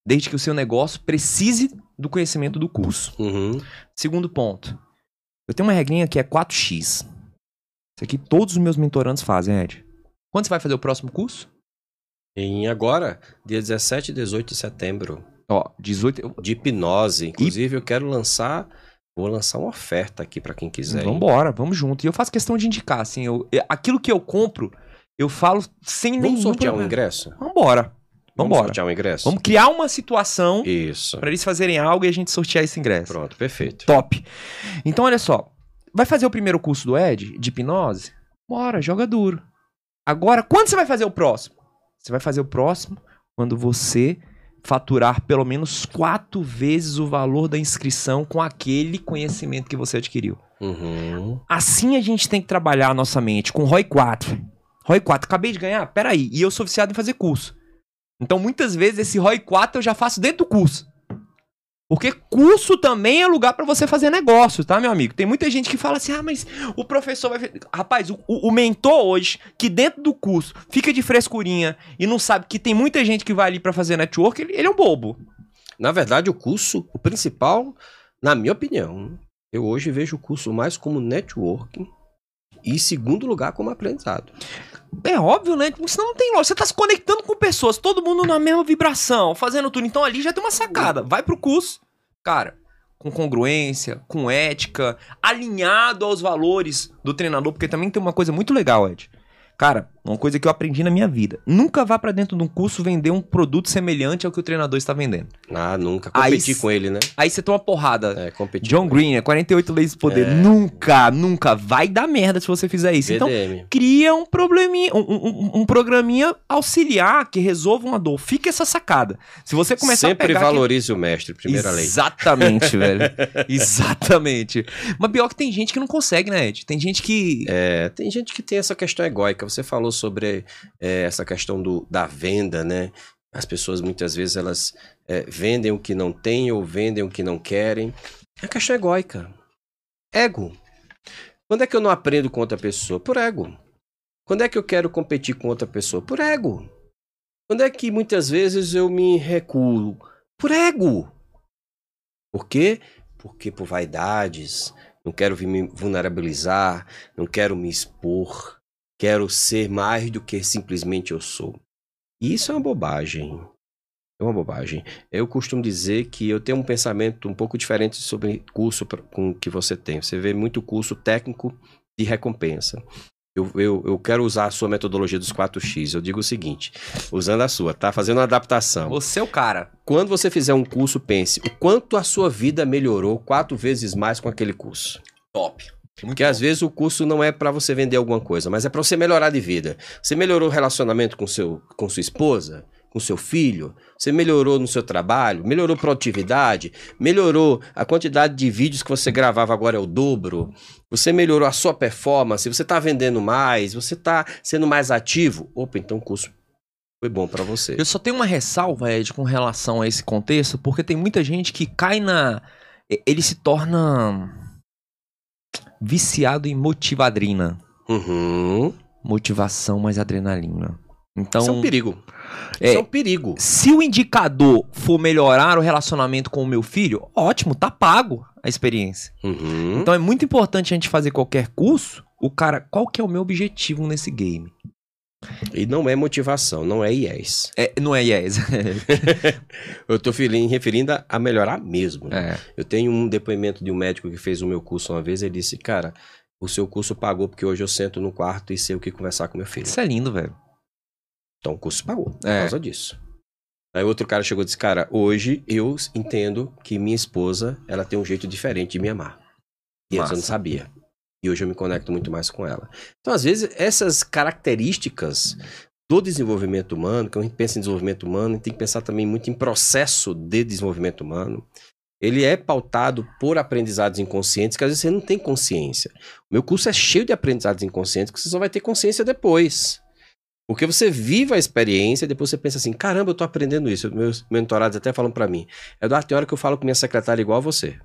Desde que o seu negócio precise do conhecimento do curso. Uhum. Segundo ponto. Eu tenho uma regrinha que é 4x. Isso aqui todos os meus mentorandos fazem, Ed. Quando você vai fazer o próximo curso? E agora, dia 17 e 18 de setembro, Ó, 18. eu- de hipnose. Inclusive, eu quero lançar Vou lançar uma oferta aqui para quem quiser. Vamos embora, vamos junto. E eu faço questão de indicar, assim, eu, eu- aquilo que eu compro, eu falo sem nenhum Vamos sortear um problema. ingresso? Vambora. Vambora. sortear um ingresso? Vamos criar uma situação Isso. pra eles fazerem algo e a gente sortear esse ingresso. Pronto, perfeito. Top. Então, olha só. Vai fazer o primeiro curso do Ed, de hipnose? Bora, joga duro. Agora, quando você vai fazer o próximo? Você vai fazer o próximo quando você faturar pelo menos quatro vezes o valor da inscrição com aquele conhecimento que você adquiriu. Uhum. Assim a gente tem que trabalhar a nossa mente com ROI 4. ROI 4, acabei de ganhar? Peraí. E eu sou viciado em fazer curso. Então, muitas vezes, esse ROI 4 eu já faço dentro do curso. Porque curso também é lugar pra você fazer negócio, tá, meu amigo? Tem muita gente que fala assim: ah, mas o professor vai. Rapaz, o, o mentor hoje, que dentro do curso fica de frescurinha e não sabe que tem muita gente que vai ali pra fazer network, ele, ele é um bobo. Na verdade, o curso, o principal, na minha opinião, eu hoje vejo o curso mais como networking e, segundo lugar, como aprendizado. É óbvio, né? Senão não tem lógica. Você tá se conectando com pessoas, todo mundo na mesma vibração, fazendo tudo. Então ali já tem uma sacada. Vai pro curso, cara, com congruência, com ética, alinhado aos valores do treinador, porque também tem uma coisa muito legal, Ed. Cara, uma coisa que eu aprendi na minha vida. Nunca vá pra dentro de um curso vender um produto semelhante ao que o treinador está vendendo. Ah, nunca. Aí Competir s- com ele, né? Aí você toma porrada. É, competir John com ele. Green, é 48 leis do poder. É. Nunca, nunca vai dar merda se você fizer isso. Então, cria um probleminha, um, um- um programinha auxiliar que resolva uma dor. Fica essa sacada. Se você começar Sempre a pegar valorize o mestre, primeira lei. Exatamente, velho. Exatamente. Mas pior que tem gente que não consegue, né, Ed? Tem gente que É, tem gente que tem essa questão egóica. Você falou sobre é, essa questão do, da venda, né? As pessoas muitas vezes elas é, vendem o que não têm ou vendem o que não querem. É questão egóica. Ego. Quando é que eu não aprendo com outra pessoa? Por ego. Quando é que eu quero competir com outra pessoa? Por ego. Quando é que muitas vezes eu me recuo? Por ego. Por quê? Porque por vaidades, não quero me vulnerabilizar, não quero me expor, quero ser mais do que simplesmente eu sou. E isso é uma bobagem. É uma bobagem. Eu costumo dizer que eu tenho um pensamento um pouco diferente sobre curso com o que você tem. Você vê muito curso técnico de recompensa. Eu, eu, eu quero usar a sua metodologia dos 4X. Eu digo o seguinte, usando a sua, tá? Fazendo uma adaptação. você é o cara. Quando você fizer um curso, pense o quanto a sua vida melhorou quatro vezes mais com aquele curso. Top. Porque às vezes o curso não é para você vender alguma coisa, mas é para você melhorar de vida. Você melhorou o relacionamento com, seu, com sua esposa, com seu filho, você melhorou no seu trabalho, melhorou produtividade, melhorou a quantidade de vídeos que você gravava agora é o dobro, você melhorou a sua performance, você está vendendo mais, você está sendo mais ativo. Opa, então o curso foi bom para você. Eu só tenho uma ressalva, Ed, com relação a esse contexto, porque tem muita gente que cai na. Ele se torna viciado em motivadrina. Uhum. Motivação mais adrenalina. Então, Isso é um perigo. é- Isso é um perigo. se o indicador for melhorar o relacionamento com o meu filho, ótimo, tá pago a experiência. Uhum. Então é muito importante a gente fazer qualquer curso. O cara, qual que é o meu objetivo nesse game? E não é motivação, não é IES. É, não é yes. Eu tô fili- referindo a- melhorar mesmo. né? é. Eu tenho um depoimento de um médico que fez o meu curso uma vez. Ele disse: Cara, o seu curso pagou porque hoje eu sento no quarto e sei o que conversar com meu filho. Isso é lindo, velho. Então o curso pagou por É. causa disso. Aí outro cara chegou e disse: Cara, hoje eu entendo que minha esposa ela tem um jeito diferente de me amar. E antes eu não sabia. E hoje eu me conecto muito mais com ela. Então, às vezes, essas características do desenvolvimento humano, que a gente pensa em desenvolvimento humano, tem que pensar também muito em processo de desenvolvimento humano. Ele é pautado por aprendizados inconscientes que às vezes você não tem consciência. O meu curso é cheio de aprendizados inconscientes que você só vai ter consciência depois. Porque você vive a experiência e depois você pensa assim: caramba, eu tô aprendendo isso. Meus mentorados até falam pra mim: Eduardo, tem hora que eu falo com minha secretária igual a você.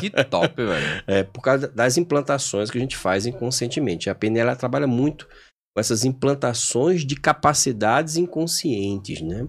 Que top, velho. É por causa das implantações que a gente faz inconscientemente. A PNL trabalha muito com essas implantações de capacidades inconscientes, né?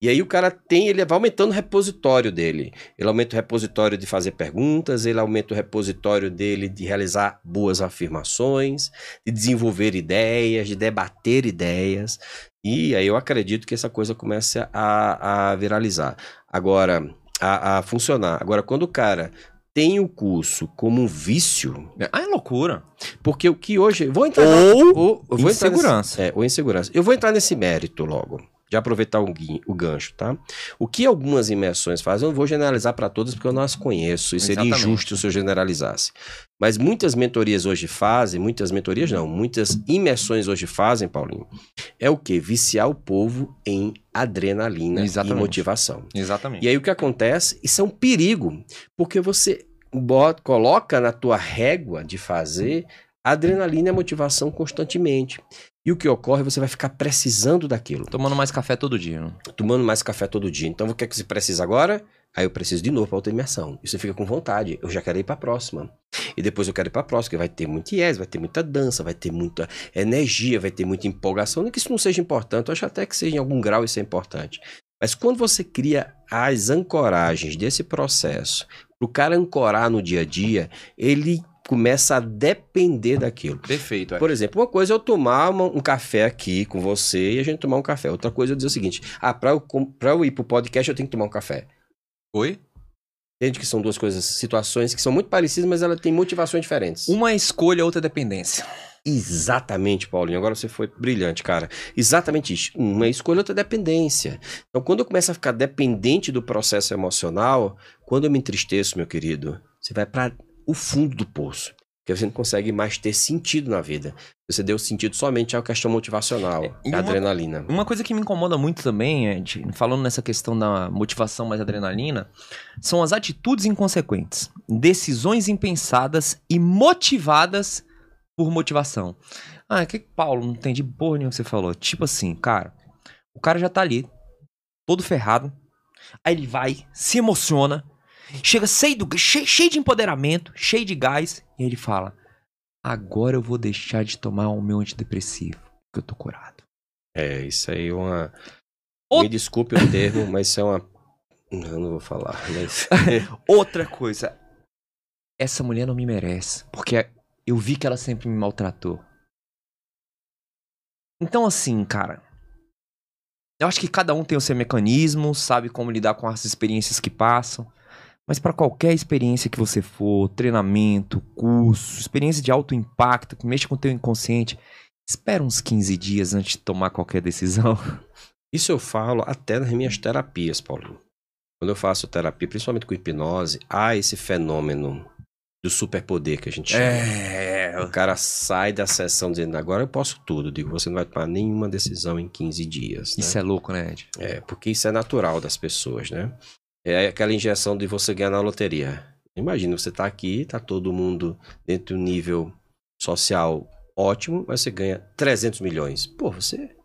E aí o cara tem, ele vai aumentando o repositório dele. Ele aumenta o repositório de fazer perguntas, ele aumenta o repositório dele de realizar boas afirmações, de desenvolver ideias, de debater ideias. E aí eu acredito que essa coisa comece a, a viralizar. Agora, a, a funcionar. Agora, quando o cara tem o curso como um vício, Ah, é loucura. porque o que hoje. Vou entrar. Ou ou vou entrar insegurança. nesse- é, ou insegurança. Eu vou entrar nesse mérito logo. De aproveitar o, o gancho, tá? O que algumas imersões fazem, eu não vou generalizar para todas porque eu não as conheço e seria Exatamente. injusto se eu generalizasse. Mas muitas mentorias hoje fazem, muitas mentorias não, muitas imersões hoje fazem, Paulinho, é o que? Viciar o povo em adrenalina Exatamente. e motivação. Exatamente. E aí o que acontece? Isso é um perigo, porque você bota, coloca na tua régua de fazer adrenalina e motivação constantemente. E o que ocorre, você vai ficar precisando daquilo, Tomando mais café todo dia. né? tomando mais café todo dia. Então, o que é que você precisa agora? Aí eu preciso de novo para outra imersão. E você fica com vontade. Eu já quero ir para a próxima. E depois eu quero ir para a próxima, que vai ter muito IES, vai ter muita dança, vai ter muita energia, vai ter muita empolgação. Não que isso não seja importante, eu acho até que seja em algum grau isso é importante. Mas quando você cria as ancoragens desse processo, para o cara ancorar no dia a dia, ele começa a depender daquilo. Perfeito. é. Por exemplo, uma coisa é eu tomar uma- um café aqui com você e a gente tomar um café. Outra coisa é eu dizer o seguinte: ah, para eu, pra eu ir pro podcast eu tenho que tomar um café. Oi? Entende que são duas coisas, situações que são muito parecidas, mas elas têm motivações diferentes. Uma escolha, outra dependência. Exatamente, Paulinho. Agora você foi brilhante, cara. Exatamente isso. Uma escolha, outra dependência. Então, quando eu começo a ficar dependente do processo emocional, quando eu me entristeço, meu querido, você vai para o fundo do poço. Porque você não consegue mais ter sentido na vida. Você deu sentido somente à questão motivacional, e à uma- adrenalina. Uma coisa que me incomoda muito também, Ed, falando nessa questão da motivação mais adrenalina, são as atitudes inconsequentes, decisões impensadas e motivadas por motivação. Ah, que Paulo, não entendi porra nenhuma que você falou. Tipo assim, cara, o cara já tá ali, todo ferrado, aí ele vai, se emociona, chega cheio, do, cheio, cheio de empoderamento, cheio de gás, e ele fala: Agora eu vou deixar de tomar o meu antidepressivo, porque eu tô curado. É, isso aí é uma. Me desculpe o termo, mas isso é uma. Eu não vou falar, mas. Outra coisa, essa mulher não me merece, porque eu vi que ela sempre me maltratou. Então, assim, cara, eu acho que cada um tem o seu mecanismo, sabe como lidar com as experiências que passam. Mas para qualquer experiência que você for, treinamento, curso, experiência de alto impacto, que mexa com o teu inconsciente, espera uns 15 dias antes de tomar qualquer decisão. Isso eu falo até nas minhas terapias, Paulinho. Quando eu faço terapia, principalmente com hipnose, há esse fenômeno do superpoder que a gente chama. É, O cara sai da sessão dizendo, agora eu posso tudo. Eu digo, você não vai tomar nenhuma decisão em 15 dias. né? isso é louco, né, Ed? É, porque isso é natural das pessoas, né? É aquela injeção de você ganhar na loteria. Imagina, você tá aqui, tá todo mundo dentro de um nível social ótimo, mas você ganha 300 milhões. Pô, você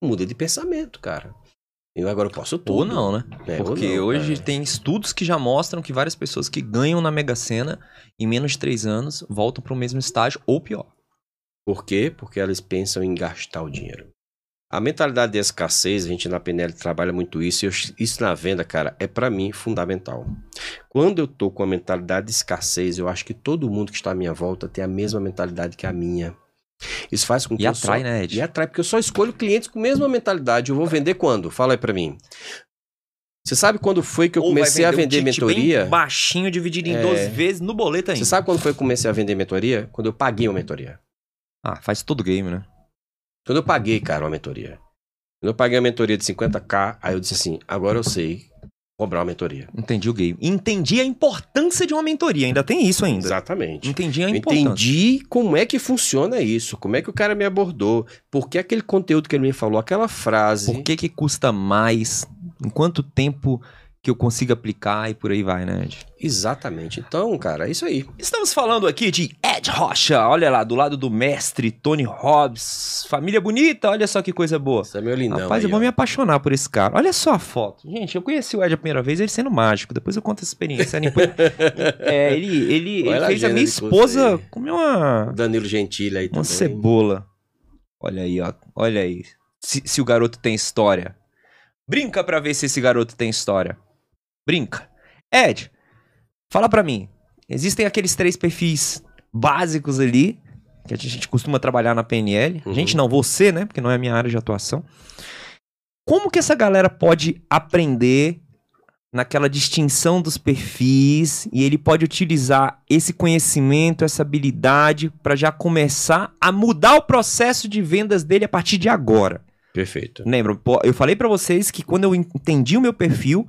muda de pensamento, cara. E agora eu posso tudo. Ou não, né? É, Porque não, hoje é. tem estudos que já mostram que várias pessoas que ganham na Mega Sena em menos de três anos voltam para o mesmo estágio ou pior. Por quê? Porque elas pensam em gastar o dinheiro. A mentalidade de escassez, a gente na PNL trabalha muito isso, e eu- isso na venda, cara, é pra mim fundamental. Quando eu tô com a mentalidade de escassez, eu acho que todo mundo que está à minha volta tem a mesma mentalidade que a minha. Isso faz com que E eu atrai, só... né, Ed? E atrai, porque eu só escolho clientes com a mesma mentalidade. Eu vou vender quando? Fala aí pra mim. Você sabe quando foi que eu Ou comecei a um vender ticket mentoria? Bem baixinho, dividido em É. 12 vezes no boleto ainda. Você sabe quando foi que eu comecei a vender mentoria? Quando eu paguei uma mentoria. Ah, faz todo game, né? Quando eu paguei, cara, uma mentoria. Quando eu paguei a mentoria de 50k, aí eu disse assim, agora eu sei cobrar uma mentoria. Entendi o game. Entendi a importância de uma mentoria. Ainda tem isso ainda. Exatamente. Entendi a importância. entendi como é que funciona isso, como é que o cara me abordou, por que aquele conteúdo que ele me falou, aquela frase. Por que que custa mais? Em quanto tempo que eu consigo aplicar e por aí vai, né, Ed? Exatamente. Então, cara, é isso aí. Estamos falando aqui de Ed Rocha, olha lá, do lado do mestre Tony Hobbs. Família bonita, olha só que coisa boa. Isso é meu lindão. Rapaz, aí, eu vou ó. me apaixonar por esse cara. Olha só a foto. Gente, eu conheci o Ed a primeira vez, ele sendo mágico. Depois eu conto essa experiência. Depois- é, ele ele, ele fez a minha esposa aí. comer uma, Danilo Gentili aí uma também. cebola. Olha aí, ó. Olha aí. Se, se o garoto tem história. Brinca pra ver se esse garoto tem história. Brinca. Ed, fala pra mim. Existem aqueles três perfis básicos ali que a gente costuma trabalhar na PNL. Uhum. Gente, não você, né? Porque não é a minha área de atuação. Como que essa galera pode aprender naquela distinção dos perfis e ele pode utilizar esse conhecimento, essa habilidade para já começar a mudar o processo de vendas dele a partir de agora. Perfeito. Lembra? Eu falei para vocês que quando eu entendi o meu perfil,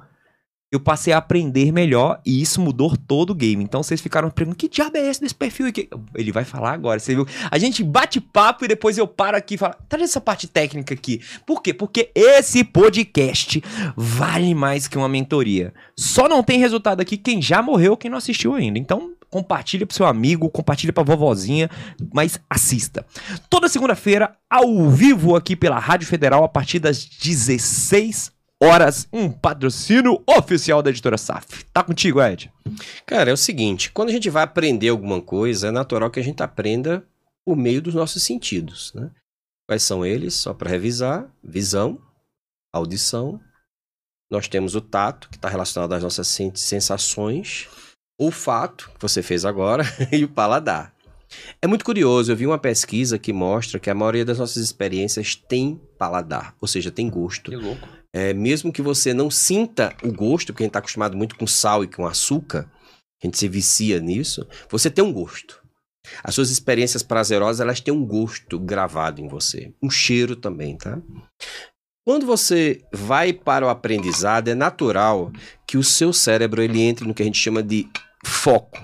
eu passei a aprender melhor e isso mudou todo o game. Então vocês ficaram perguntando: que diabo é esse desse perfil aqui? Ele vai falar agora, você viu? A gente bate papo e depois eu paro aqui e falo: traz essa parte técnica aqui. Por quê? Porque esse podcast vale mais que uma mentoria. Só não tem resultado aqui quem já morreu, quem não assistiu ainda. Então compartilha pro seu amigo, compartilha pra vovozinha, mas assista. Toda segunda-feira, ao vivo aqui pela Rádio Federal, a partir das 16 horas, um patrocínio oficial da editora SAF. Tá contigo, Ed? Cara, é o seguinte: quando a gente vai aprender alguma coisa, é natural que a gente aprenda por meio dos nossos sentidos. Né? Quais são eles? Só para revisar: visão, audição. Nós temos o tato, que está relacionado às nossas sensações, olfato, que você fez agora, e o paladar. É muito curioso, eu vi uma pesquisa que mostra que a maioria das nossas experiências tem paladar, ou seja, tem gosto. Que louco. É, mesmo que você não sinta o gosto, porque a gente está acostumado muito com sal e com açúcar, a gente se vicia nisso, você tem um gosto. As suas experiências prazerosas, elas têm um gosto gravado em você. Um cheiro também, tá? Quando você vai para o aprendizado, é natural que o seu cérebro ele entre no que a gente chama de foco.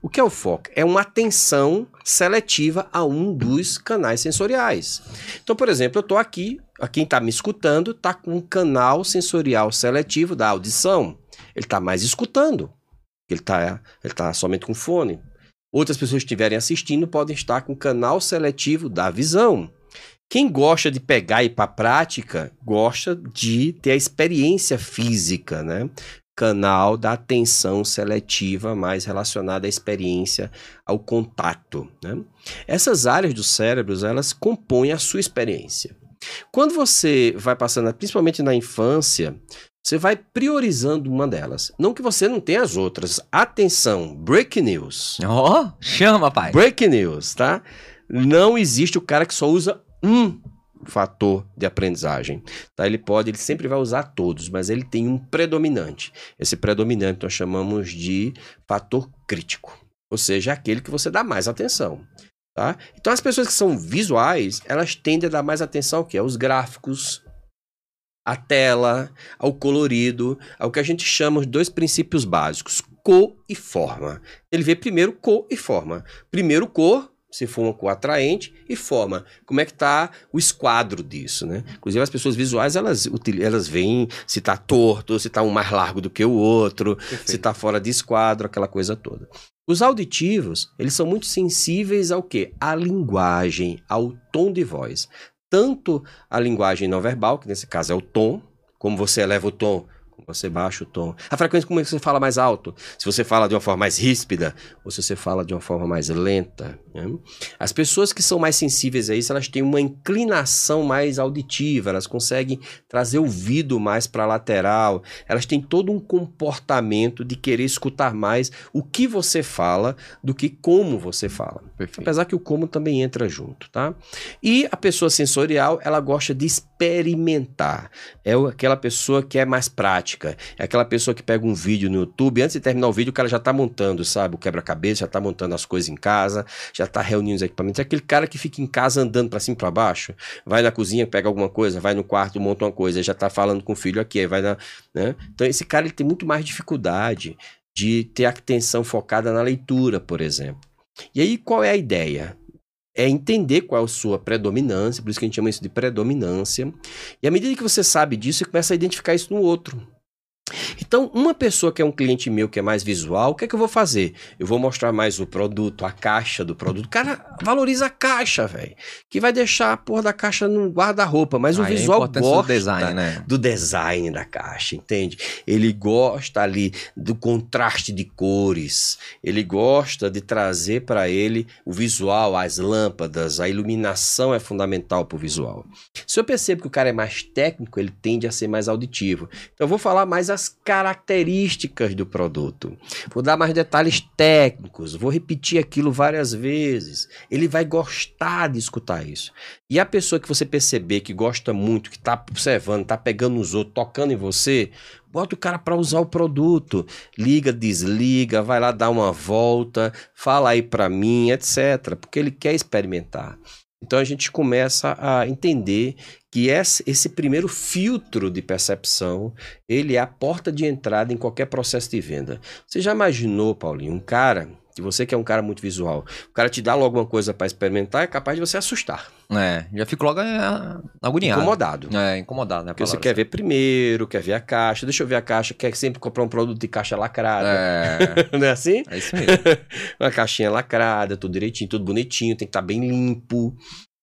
O que é o foco? É uma atenção seletiva a um dos canais sensoriais. Então, por exemplo, eu estou aqui, a quem está me escutando está com um canal sensorial seletivo da audição. Ele está mais escutando. Ele está ele tá somente com fone. Outras pessoas que estiverem assistindo podem estar com canal seletivo da visão. Quem gosta de pegar e ir para a prática, gosta de ter a experiência física, né? Canal da atenção seletiva mais relacionada à experiência, ao contato. Né? Essas áreas do cérebro, elas compõem a sua experiência. Quando você vai passando, principalmente na infância, você vai priorizando uma delas. Não que você não tenha as outras. Atenção, break news. Ó, oh, chama, pai. Break news, tá? Não existe o cara que só usa um fator de aprendizagem. Tá? Ele pode, ele sempre vai usar todos, mas ele tem um predominante. Esse predominante nós chamamos de fator crítico, ou seja, aquele que você dá mais atenção. Tá? Então as pessoas que são visuais, elas tendem a dar mais atenção ao que? Aos gráficos, à tela, ao colorido, ao que a gente chama os dois princípios básicos, cor e forma. Ele vê primeiro cor e forma. Primeiro cor, se for uma cor atraente e forma. Como é que está o esquadro disso, né? Inclusive as pessoas visuais, elas, elas veem se está torto, se está um mais largo do que o outro, Perfeito. se está fora de esquadro, aquela coisa toda. Os auditivos, eles são muito sensíveis ao quê? À linguagem, ao tom de voz. Tanto a linguagem não verbal, que nesse caso é o tom, como você eleva o tom você baixa o tom. A frequência como é que você fala mais alto? Se você fala de uma forma mais ríspida ou se você fala de uma forma mais lenta. Né? As pessoas que são mais sensíveis a isso, elas têm uma inclinação mais auditiva, elas conseguem trazer o ouvido mais para a lateral, elas têm todo um comportamento de querer escutar mais o que você fala do que como você fala. Perfeito. Apesar que o como também entra junto, tá? E a pessoa sensorial, ela gosta de experimentar. É aquela pessoa que é mais prática. É aquela pessoa que pega um vídeo no YouTube, antes de terminar o vídeo, o cara já tá montando, sabe? O quebra-cabeça, já tá montando as coisas em casa, já tá reunindo os equipamentos. É aquele cara que fica em casa andando para cima e pra baixo, vai na cozinha, pega alguma coisa, vai no quarto, monta uma coisa, já tá falando com o filho aqui, vai na. Né? Então, esse cara ele tem muito mais dificuldade de ter a atenção focada na leitura, por exemplo. E aí, qual é a ideia? É entender qual é a sua predominância, por isso que a gente chama isso de predominância. E à medida que você sabe disso, você começa a identificar isso no outro. Então, uma pessoa que é um cliente meu que é mais visual, o que é que eu vou fazer? Eu vou mostrar mais o produto, a caixa do produto. Cara, valoriza a caixa, velho. Que vai deixar a porra da caixa no guarda-roupa, mas o é visual gosta do design, né? do design da caixa, entende? Ele gosta ali do contraste de cores. Ele gosta de trazer para ele o visual, as lâmpadas, a iluminação é fundamental para o visual. Se eu percebo que o cara é mais técnico, ele tende a ser mais auditivo. Então, eu vou falar mais a as características do produto. Vou dar mais detalhes técnicos, vou repetir aquilo várias vezes. Ele vai gostar de escutar isso. E a pessoa que você perceber que gosta muito, que está observando, está pegando os outros, tocando em você, bota o cara para usar o produto. Liga, desliga, vai lá dar uma volta, fala aí para mim, etc. Porque ele quer experimentar. Então a gente começa a entender que esse primeiro filtro de percepção, ele é a porta de entrada em qualquer processo de venda. Você já imaginou, Paulinho, um cara, que você que é um cara muito visual, o cara te dá logo uma coisa para experimentar, é capaz de você assustar. É, já fico logo é, agoniado. Incomodado. É, incomodado, né? Porque você quer ver primeiro, quer ver a caixa, deixa eu ver a caixa, quer sempre comprar um produto de caixa lacrada. É. Não é assim? É isso mesmo. uma caixinha lacrada, tudo direitinho, tudo bonitinho, tem que estar tá bem limpo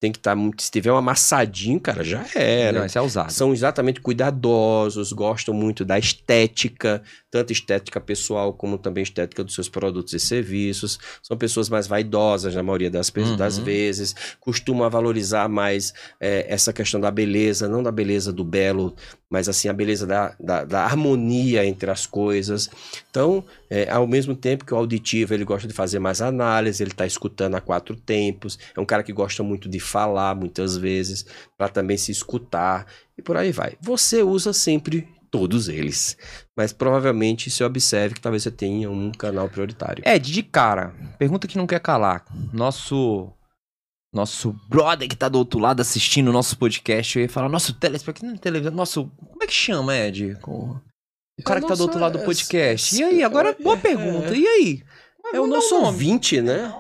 tem que estar tá muito. Se tiver um amassadinho, cara, já era. Não, isso é usado. São exatamente cuidadosos, gostam muito da estética, tanto estética pessoal como também estética dos seus produtos e serviços. São pessoas mais vaidosas, na maioria das, uhum. das vezes, costumam valorizar mais é, essa questão da beleza, não da beleza do belo, mas assim, a beleza da, da, da harmonia entre as coisas. Então, é, ao mesmo tempo que o auditivo ele gosta de fazer mais análise, ele está escutando a quatro tempos, é um cara que gosta muito de falar muitas vezes, para também se escutar, e por aí vai. Você usa sempre todos eles. Mas provavelmente se observe que talvez você tenha um canal prioritário. É, de cara, pergunta que não quer calar. Nosso nosso brother que tá do outro lado assistindo o nosso podcast, eu ia falar, nosso telespectador, televisão, nosso, como é que chama, Ed? O cara que tá do outro lado do podcast. E aí, agora, boa pergunta, e aí? É o nosso ouvinte, né?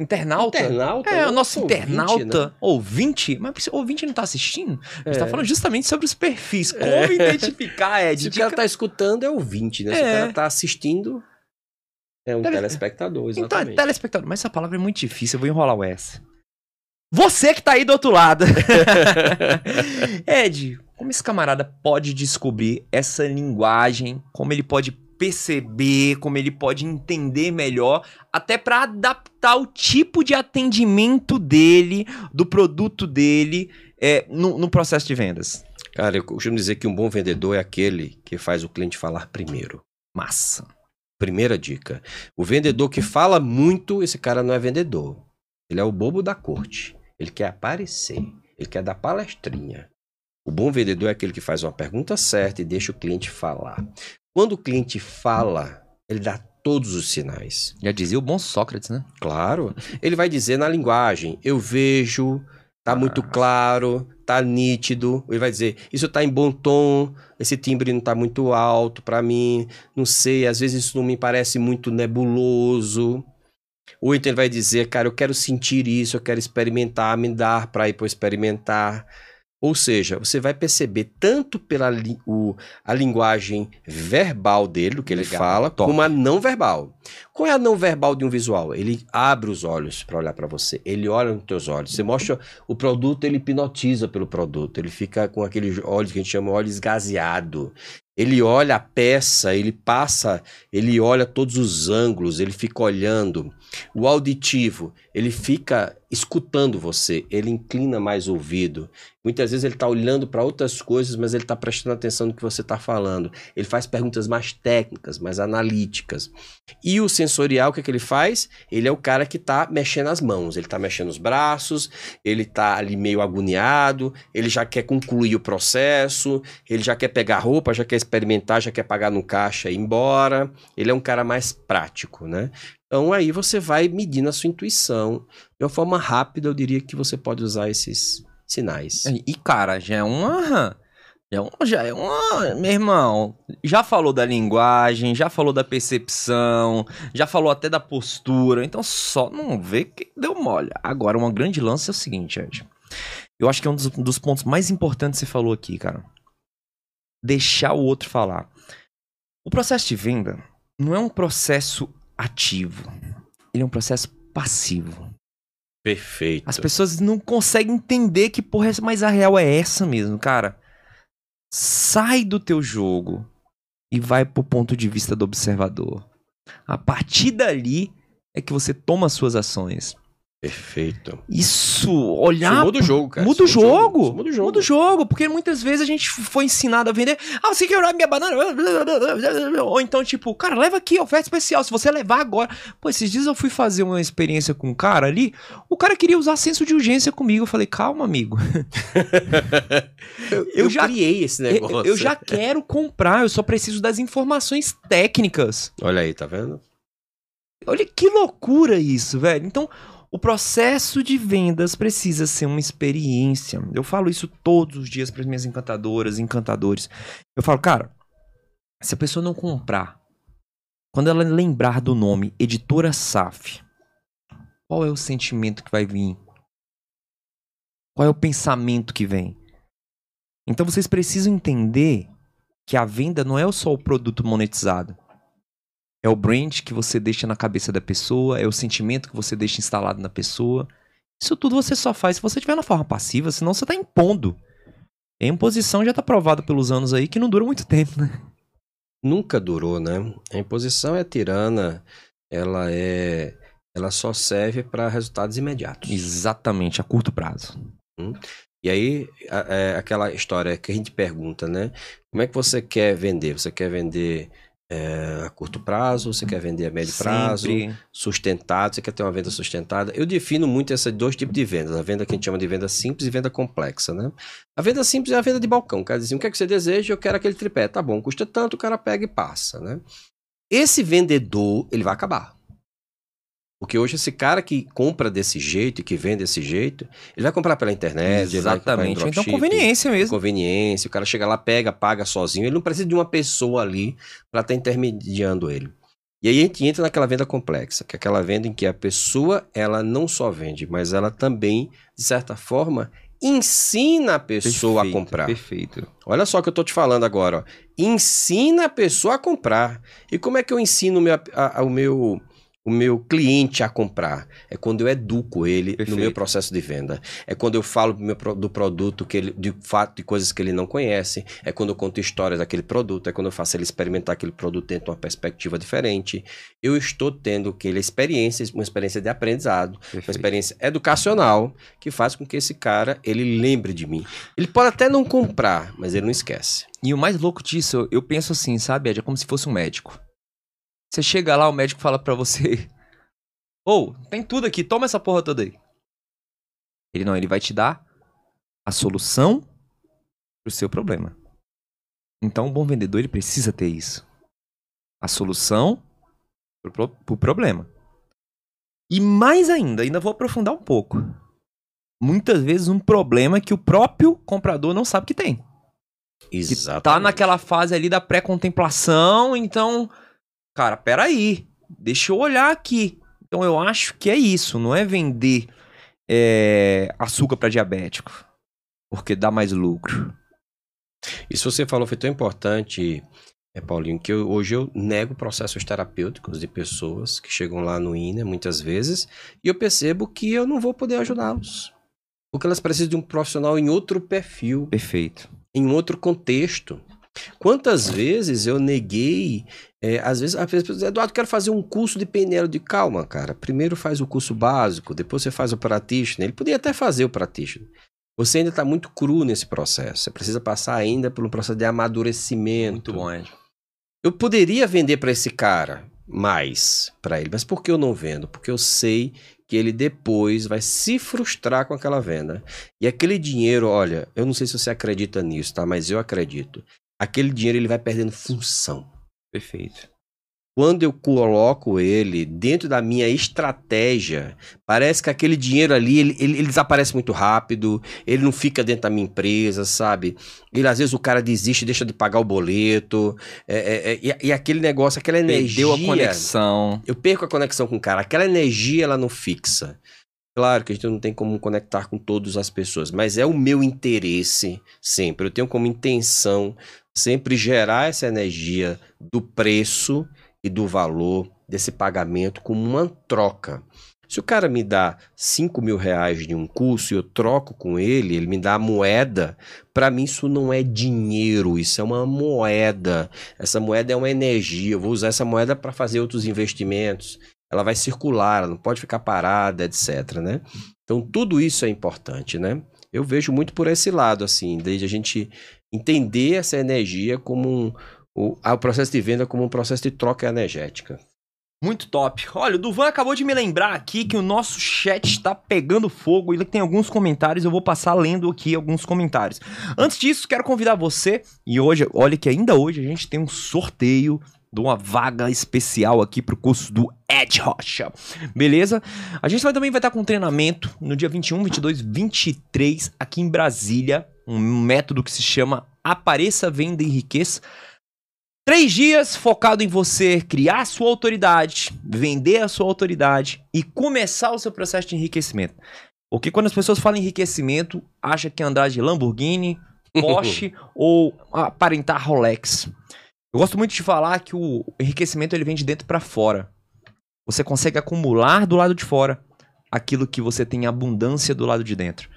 Internauta? Internauta? É, o nosso internauta, ouvinte, né? ouvinte. Mas o ouvinte não tá assistindo? A gente tá é. falando justamente sobre os perfis. Como é. identificar, Ed? Se o cara tá escutando, é ouvinte, né? Se o é. cara tá assistindo, é um Tele... telespectador, exatamente. Então, é telespectador. Mas essa palavra é muito difícil, eu vou enrolar o S. Você que tá aí do outro lado. Ed, como esse camarada pode descobrir essa linguagem? Como ele pode perceber, como ele pode entender melhor, até para adaptar o tipo de atendimento dele, do produto dele, é, no, no processo de vendas? Cara, eu costumo dizer que um bom vendedor é aquele que faz o cliente falar primeiro. Massa. Primeira dica. O vendedor que fala muito, esse cara não é vendedor. Ele é o bobo da corte. Ele quer aparecer, ele quer dar palestrinha. O bom vendedor é aquele que faz uma pergunta certa e deixa o cliente falar. Quando o cliente fala, ele dá todos os sinais. Já dizia o bom Sócrates, né? Claro. Ele vai dizer na linguagem: eu vejo, tá muito claro, tá nítido. Ele vai dizer: isso tá em bom tom, esse timbre não tá muito alto para mim, não sei, às vezes isso não me parece muito nebuloso. Ou então ele vai dizer, cara, eu quero sentir isso, eu quero experimentar, me dar para ir para experimentar. Ou seja, você vai perceber tanto pela li o, a linguagem verbal dele, do que Legal, ele fala, top. como a não verbal. Qual é a não verbal de um visual? Ele abre os olhos para olhar para você, ele olha nos teus olhos. Você mostra o produto, ele hipnotiza pelo produto, ele fica com aqueles olhos que a gente chama de olhos esgazeado. Ele olha a peça, ele passa, ele olha todos os ângulos, ele fica olhando. O auditivo, ele fica escutando você, ele inclina mais o ouvido. Muitas vezes ele está olhando para outras coisas, mas ele está prestando atenção no que você está falando. Ele faz perguntas mais técnicas, mais analíticas. E o sensorial, o que, é que ele faz? Ele é o cara que está mexendo as mãos, ele está mexendo os braços, ele está ali meio agoniado, ele já quer concluir o processo, ele já quer pegar roupa, já quer experimentar, já quer pagar no caixa e ir embora. Ele é um cara mais prático, né? Então aí você vai medindo a sua intuição. De uma forma rápida, eu diria que você pode usar esses sinais. E, cara, já é uma. Já é, uma, já é. Meu irmão, já falou da linguagem, já falou da percepção, já falou até da postura. Então só não vê que deu mole. Agora, uma grande lance é o seguinte, Ed. Eu acho que é um dos, dos pontos mais importantes que você falou aqui, cara. Deixar o outro falar. O processo de venda não é um processo ativo. Ele é um processo passivo. Perfeito. As pessoas não conseguem entender que porra, é mas a real é essa mesmo, cara. Sai do teu jogo e vai pro ponto de vista do observador. A partir dali é que você toma suas ações. Perfeito. Isso, olhar. Isso muda o jogo, cara. Muda o jogo. Isso Muda o jogo. Muda o jogo, porque muitas vezes a gente foi ensinado a vender. Ah, você quer minha banana? Ou então, tipo, cara, leva aqui, oferta especial. Se você levar agora. Pô, esses dias eu fui fazer uma experiência com um cara ali. O cara queria usar senso de urgência comigo. Eu falei, calma, amigo. eu, eu já criei esse negócio. Eu, eu já quero comprar, eu só preciso das informações técnicas. Olha aí, tá vendo? Olha que loucura isso, velho. Então, o processo de vendas precisa ser uma experiência. Eu falo isso todos os dias para as minhas encantadoras, encantadores. Eu falo, cara, se a pessoa não comprar, quando ela lembrar do nome Editora SAF, qual é o sentimento que vai vir? Qual é o pensamento que vem? Então vocês precisam entender que a venda não é só o produto monetizado. É o brand que você deixa na cabeça da pessoa, é o sentimento que você deixa instalado na pessoa. Isso tudo você só faz se você estiver na forma passiva, senão você está impondo. A imposição já está provada pelos anos aí que não dura muito tempo, né? Nunca durou, né? A imposição é tirana, ela é, ela só serve para resultados imediatos. Exatamente, a curto prazo. Hum. E aí, é aquela história que a gente pergunta, né? Como é que você quer vender? Você quer vender é, a curto prazo, você quer vender a médio prazo, sustentado, você quer ter uma venda sustentada. Eu defino muito esses dois tipos de vendas, a venda que a gente chama de venda simples e venda complexa, né? A venda simples é a venda de balcão, quer dizer, o que é que você deseja? Eu quero aquele tripé, tá bom, custa tanto, o cara pega e passa, né? Esse vendedor, ele vai acabar. Porque hoje esse cara que compra desse jeito e que vende desse jeito, ele vai comprar pela internet, Exatamente. então conveniência mesmo. Conveniência, o cara chega lá, pega, paga sozinho, ele não precisa de uma pessoa ali para estar tá intermediando ele. E aí a gente entra naquela venda complexa, que é aquela venda em que a pessoa, ela não só vende, mas ela também, de certa forma, ensina a pessoa perfeito, a comprar. Perfeito. Olha só o que eu tô te falando agora, ó. Ensina a pessoa a comprar. E como é que eu ensino o meu, a, a, o meu o meu cliente a comprar. É quando eu educo ele Perfeito. no meu processo de venda. É quando eu falo do, produto, que ele, de fato, de coisas que ele não conhece. É quando eu conto histórias daquele produto. É quando eu faço ele experimentar aquele produto dentro de uma perspectiva diferente. Eu estou tendo que ele experiência, uma experiência de aprendizado, Perfeito. uma experiência educacional que faz com que esse cara ele lembre de mim. Ele pode até não comprar, mas ele não esquece. E o mais louco disso, eu penso assim, sabe, Ed? É como se fosse um médico. Você chega lá, o médico fala pra você: Ou, oh, tem tudo aqui, toma essa porra toda aí. Ele não, ele vai te dar a solução pro seu problema. Então, o bom vendedor, ele precisa ter isso. A solução pro, pro problema. E mais ainda, ainda vou aprofundar um pouco. Muitas vezes um problema que o próprio comprador não sabe que tem. Exato. tá naquela fase ali da pré-contemplação, então cara, peraí, deixa eu olhar aqui. Então eu acho que é isso, não é vender é, açúcar para diabético, porque dá mais lucro. Isso você falou foi tão importante, é, Paulinho, que eu, hoje eu nego processos terapêuticos de pessoas que chegam lá no INE muitas vezes e eu percebo que eu não vou poder ajudá-los. Porque elas precisam de um profissional em outro perfil. Perfeito. Em outro contexto. Quantas vezes eu neguei é, às vezes, às vezes, Eduardo, quero fazer um curso de pneu de calma, cara. Primeiro faz o curso básico, depois você faz o practitioner. Ele podia até fazer o practitioner. Você ainda está muito cru nesse processo. Você precisa passar ainda por um processo de amadurecimento. Muito bom, Ed. Eu poderia vender para esse cara mais para ele, mas por que eu não vendo? Porque eu sei que ele depois vai se frustrar com aquela venda. E aquele dinheiro, olha, eu não sei se você acredita nisso, tá? Mas eu acredito. Aquele dinheiro ele vai perdendo função. Perfeito. Quando eu coloco ele dentro da minha estratégia, parece que aquele dinheiro ali, ele, ele, ele, desaparece muito rápido, ele não fica dentro da minha empresa, sabe? Ele, às vezes, o cara desiste, deixa de pagar o boleto, é, é, é, e, e, aquele negócio, aquela energia... Perdeu a conexão. Eu perco a conexão com o cara, aquela energia, ela não fixa. Claro que a gente não tem como conectar com todas as pessoas, mas é o meu interesse sempre. Eu tenho como intenção sempre gerar essa energia do preço e do valor desse pagamento como uma troca. Se o cara me dá 5 mil reais de um curso e eu troco com ele, ele me dá moeda, para mim isso não é dinheiro, isso é uma moeda. Essa moeda é uma energia. Eu vou usar essa moeda para fazer outros investimentos. ela vai circular, ela não pode ficar parada, etc, né? Então tudo isso é importante, né? Eu vejo muito por esse lado, assim, desde a gente entender essa energia como um, o, o processo de venda como um processo de troca energética. Muito top. Olha, o Duvan acabou de me lembrar aqui que o nosso chat está pegando fogo e tem alguns comentários. Eu vou passar lendo aqui alguns comentários. Antes disso, quero convidar você. E hoje, olha que ainda hoje a gente tem um sorteio de uma vaga especial aqui pro curso do Ed Rocha. Beleza? A gente também vai estar com um treinamento no dia 21, 22, 23 aqui em Brasília. Um método que se chama Apareça, Venda e Enriqueça. Três dias focado em você criar a sua autoridade, vender a sua autoridade e começar o seu processo de enriquecimento. Porque quando as pessoas falam enriquecimento, acha que é andar de Lamborghini, Porsche ou aparentar Rolex. Eu gosto muito de falar que o enriquecimento ele vem de dentro para fora. Você consegue acumular do lado de fora aquilo que você tem abundância do lado de dentro.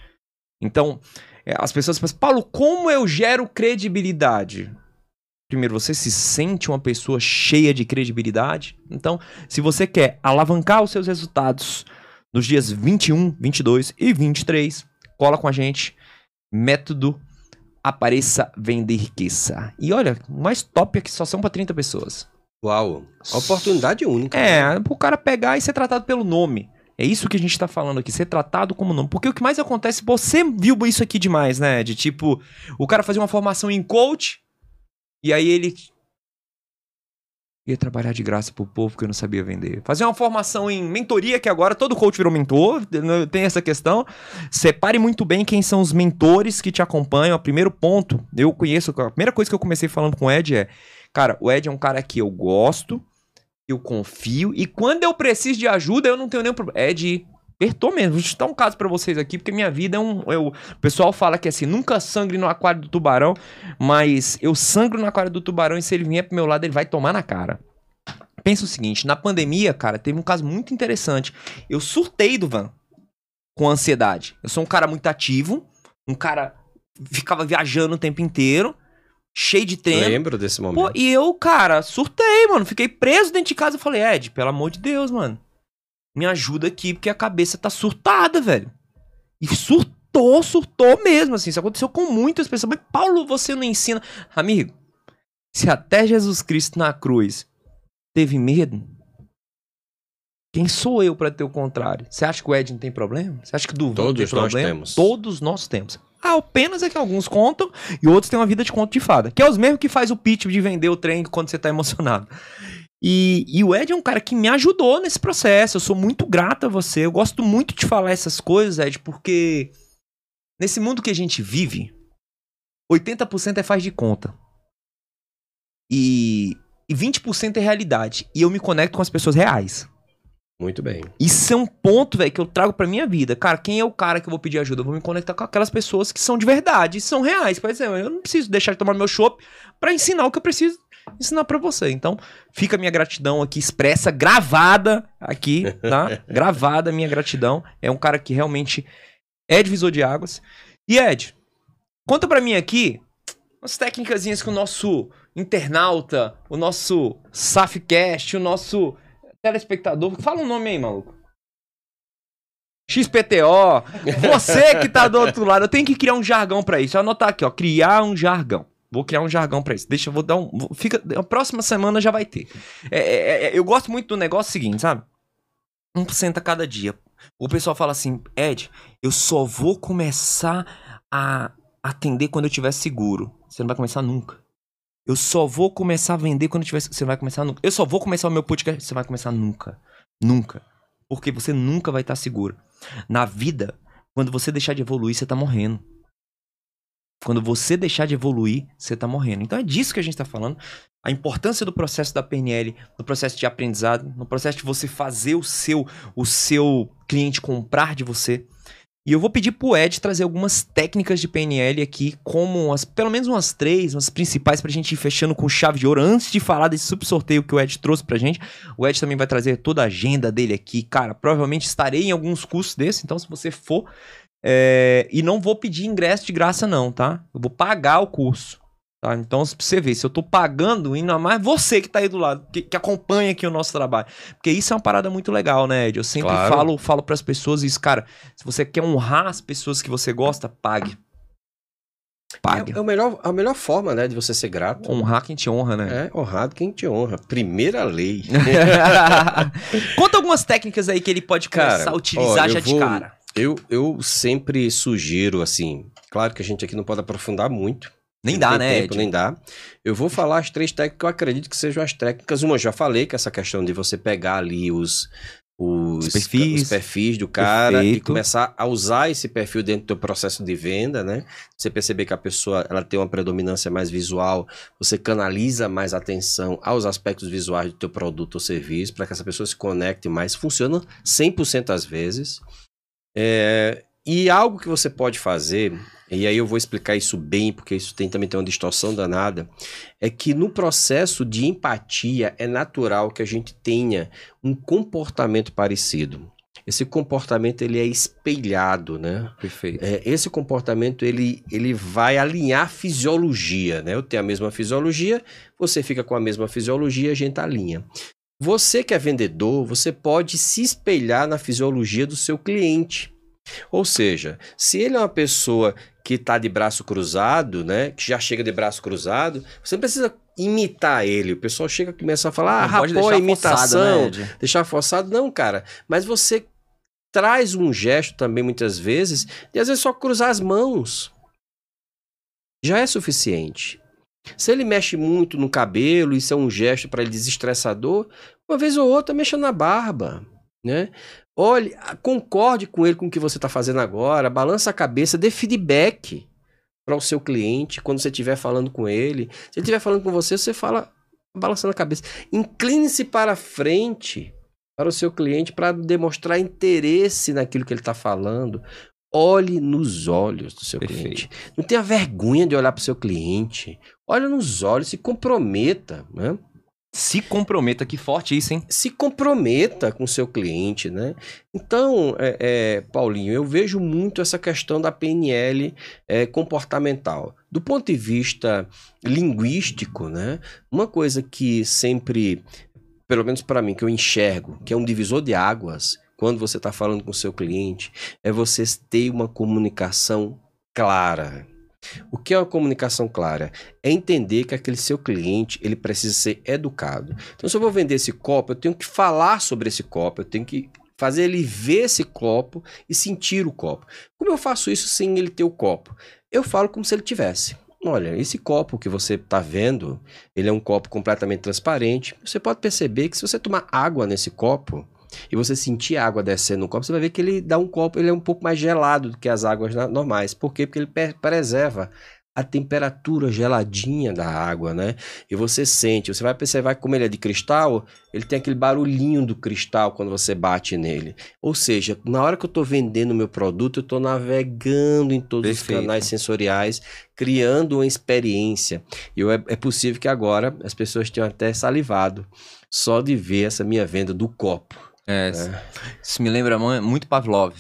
Então, é, as pessoas pensam, Paulo, como eu gero credibilidade? Primeiro, você se sente uma pessoa cheia de credibilidade? Então, se você quer alavancar os seus resultados nos dias 21, 22 e 23, cola com a gente. Método Apareça, Venda e Riqueza. E olha, mais top é que só são para 30 pessoas. Uau, oportunidade única. É, né? o cara pegar e ser tratado pelo nome. É isso que a gente tá falando aqui, ser tratado como nome. Porque o que mais acontece, você viu isso aqui demais, né? De tipo, o cara fazer uma formação em coach, e aí ele ia trabalhar de graça pro povo que eu não sabia vender. Fazer uma formação em mentoria, que agora todo coach virou mentor, né, tem essa questão. Separe muito bem quem são os mentores que te acompanham. O primeiro ponto, eu conheço, a primeira coisa que eu comecei falando com o Ed é, cara, o Ed é um cara que eu gosto, eu confio, e quando eu preciso de ajuda, eu não tenho nenhum problema. Ed, Apertou mesmo. Vou citar um caso para vocês aqui, porque minha vida é um. Eu, o pessoal fala que assim, nunca sangre no aquário do tubarão, mas eu sangro no aquário do tubarão e se ele vier pro meu lado, ele vai tomar na cara. Pensa o seguinte: na pandemia, cara, teve um caso muito interessante. Eu surtei do van com ansiedade. Eu sou um cara muito ativo, um cara ficava viajando o tempo inteiro, cheio de treino. Lembro desse momento. Pô, e eu, cara, surtei, mano. Fiquei preso dentro de casa e falei, Ed, pelo amor de Deus, mano me ajuda aqui, porque a cabeça tá surtada, velho. E surtou, surtou mesmo, assim. Isso aconteceu com muitas pessoas. Mas, Paulo, você não ensina. Amigo, se até Jesus Cristo na cruz teve medo, quem sou eu para ter o contrário? Você acha que o Ed não tem problema? Você acha que o Duval Todos tem problema? nós temos. Todos nós temos. Ah, apenas é que alguns contam e outros têm uma vida de conto de fada. Que é os mesmos que faz o pitch de vender o trem quando você tá emocionado. E, e, o Ed é um cara que me ajudou nesse processo. Eu sou muito grato a você. Eu gosto muito de falar essas coisas, Ed, porque nesse mundo que a gente vive, 80% é faz de conta. E, e 20% é realidade. E eu me conecto com as pessoas reais. Muito bem. Isso é um ponto, velho, que eu trago pra minha vida. Cara, quem é o cara que eu vou pedir ajuda? Eu vou me conectar com aquelas pessoas que são de verdade, são reais. Por exemplo, eu não preciso deixar de tomar meu chopp para ensinar o que eu preciso ensinar para você. Então, fica a minha gratidão aqui expressa, gravada aqui, tá? gravada a minha gratidão. É um cara que realmente é divisor de águas. E Ed, conta para mim aqui umas técnicas que o nosso internauta, o nosso Safcast, o nosso telespectador, fala um nome aí, maluco. XPTO, você que tá do outro lado, eu tenho que criar um jargão para isso. Eu anotar aqui, ó, criar um jargão. Vou criar um jargão para isso. Deixa, eu vou dar um. Fica, a próxima semana já vai ter. É, é, é, eu gosto muito do negócio seguinte, sabe? 1% a cada dia. O pessoal fala assim, Ed, eu só vou começar a atender quando eu tiver seguro. Você não vai começar nunca. Eu só vou começar a vender quando eu tiver. Você vai começar nunca. Eu só vou começar o meu podcast. Você vai começar nunca. Nunca. Porque você nunca vai estar seguro. Na vida, quando você deixar de evoluir, você tá morrendo. Quando você deixar de evoluir, você está morrendo. Então é disso que a gente está falando. A importância do processo da PNL, no processo de aprendizado, no processo de você fazer o seu, o seu cliente comprar de você. E eu vou pedir pro Ed trazer algumas técnicas de PNL aqui, como as, pelo menos umas três, umas principais pra gente ir fechando com chave de ouro, antes de falar desse super sorteio que o Ed trouxe pra gente. O Ed também vai trazer toda a agenda dele aqui. Cara, provavelmente estarei em alguns cursos desses, então se você for, é, e não vou pedir ingresso de graça, não, tá? Eu vou pagar o curso. Tá? Então, pra você ver, se eu tô pagando, ainda mais você que tá aí do lado, que, que acompanha aqui o nosso trabalho. Porque isso é uma parada muito legal, né, Ed? Eu sempre Claro. falo, falo pras pessoas isso, cara. Se você quer honrar as pessoas que você gosta, pague. Pague. É, é o melhor, a melhor forma, né, de você ser grato. Honrar quem te honra, né? É honrado quem te honra. Primeira lei. Conta algumas técnicas aí que ele pode começar Cara, a utilizar ó, já eu de vou- cara. Eu, eu sempre sugiro, assim, claro que a gente aqui não pode aprofundar muito. Nem dá, né, tempo, nem dá. Eu vou falar as três técnicas que eu acredito que sejam as técnicas. Uma eu já falei, que é essa questão de você pegar ali os, os, Os perfis. os perfis do cara e Perfeito. começar a usar esse perfil dentro do teu processo de venda, né? Você perceber que a pessoa ela tem uma predominância mais visual, você canaliza mais atenção aos aspectos visuais do teu produto ou serviço para que essa pessoa se conecte mais. Funciona 100% às vezes. É, e algo que você pode fazer, e aí eu vou explicar isso bem, porque isso tem, também tem uma distorção danada, é que no processo de empatia é natural que a gente tenha um comportamento parecido. Esse comportamento ele é espelhado, né? Perfeito. É, esse comportamento ele, ele vai alinhar a fisiologia, né? Eu tenho a mesma fisiologia, você fica com a mesma fisiologia, a gente alinha. Você que é vendedor, você pode se espelhar na fisiologia do seu cliente. Ou seja, se ele é uma pessoa que está de braço cruzado, né? Que já chega de braço cruzado, você não precisa imitar ele. O pessoal chega e começa a falar, ah, Não deixar imitação forçado, né, deixar forçado, não, cara. Mas você traz um gesto também, muitas vezes, de às vezes só cruzar as mãos. Já é suficiente. Se ele mexe muito no cabelo, isso é um gesto para ele desestressador, uma vez ou outra mexa na barba, né? Olhe, concorde com ele com o que você está fazendo agora, balança a cabeça, dê feedback para o seu cliente quando você estiver falando com ele. Se ele estiver falando com você, você fala balançando a cabeça. Incline-se para frente para o seu cliente para demonstrar interesse naquilo que ele está falando. Olhe nos olhos do seu Perfeito. cliente. Não tenha vergonha de olhar para o seu cliente. Olhe nos olhos, se comprometa, né? Se comprometa, que forte isso, hein? se comprometa com o seu cliente, né? Então, é, é, Paulinho, eu vejo muito essa questão da PNL é, comportamental. Do ponto de vista linguístico, né? Uma coisa que sempre, pelo menos para mim, que eu enxergo, que é um divisor de águas, quando você está falando com o seu cliente, é você ter uma comunicação clara. O que é uma comunicação clara? É entender que aquele seu cliente ele precisa ser educado. Então, se eu vou vender esse copo, eu tenho que falar sobre esse copo, eu tenho que fazer ele ver esse copo e sentir o copo. Como eu faço isso sem ele ter o copo? Eu falo como se ele tivesse. Olha, esse copo que você está vendo, ele é um copo completamente transparente. Você pode perceber que se você tomar água nesse copo e você sentir a água descendo no copo, você vai ver que ele dá um copo, ele é um pouco mais gelado do que as águas normais. Por quê? Porque ele preserva a temperatura geladinha da água, né? E você sente, você vai perceber que como ele é de cristal, ele tem aquele barulhinho do cristal quando você bate nele. Ou seja, na hora que eu estou vendendo o meu produto, eu estou navegando em todos Perfeito. os canais sensoriais, criando uma experiência. E eu- é, é possível que agora as pessoas tenham até salivado só de ver essa minha venda do copo. É, Isso me lembra mu- muito Pavlov.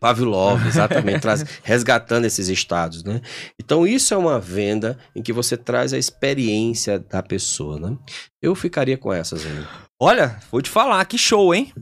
Pavlov, exatamente, traz, resgatando esses estados, né? Então isso é uma venda em que você traz a experiência da pessoa, né? Eu ficaria com essas aí. Olha, vou te falar, que show, hein?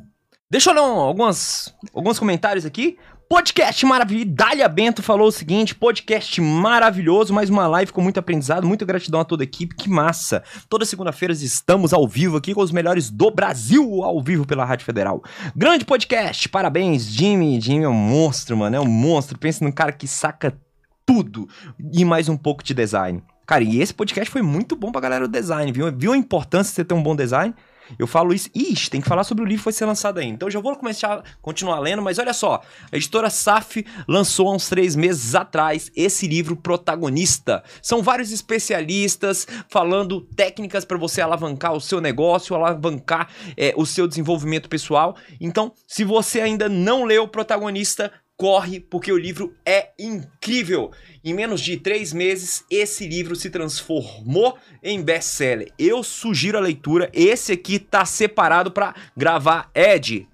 Deixa eu ler um- algumas, alguns comentários aqui. Podcast maravilhoso. Dália Bento falou o seguinte: podcast maravilhoso, mais uma live com muito aprendizado, muita gratidão a toda a equipe, que massa. Toda segunda-feira estamos ao vivo aqui com os melhores do Brasil, ao vivo pela Rádio Federal. Grande podcast, parabéns, Jimmy. Jimmy é um monstro, mano, é um monstro. Pensa num cara que saca tudo e mais um pouco de design. Cara, e esse podcast foi muito bom pra galera do design, viu? Viu a importância de você ter um bom design? Eu falo isso. Ixi, tem que falar sobre o livro que vai ser lançado ainda. Então eu já vou começar, continuar lendo, mas olha só. A editora SAF lançou há uns três meses atrás esse livro Protagonista. São vários especialistas falando técnicas para você alavancar o seu negócio, alavancar é, o seu desenvolvimento pessoal. Então, se você ainda não leu o Protagonista, corre, porque o livro é incrível. Em menos de três meses, esse livro se transformou em best-seller. Eu sugiro a leitura. Esse aqui tá separado para gravar. Ed,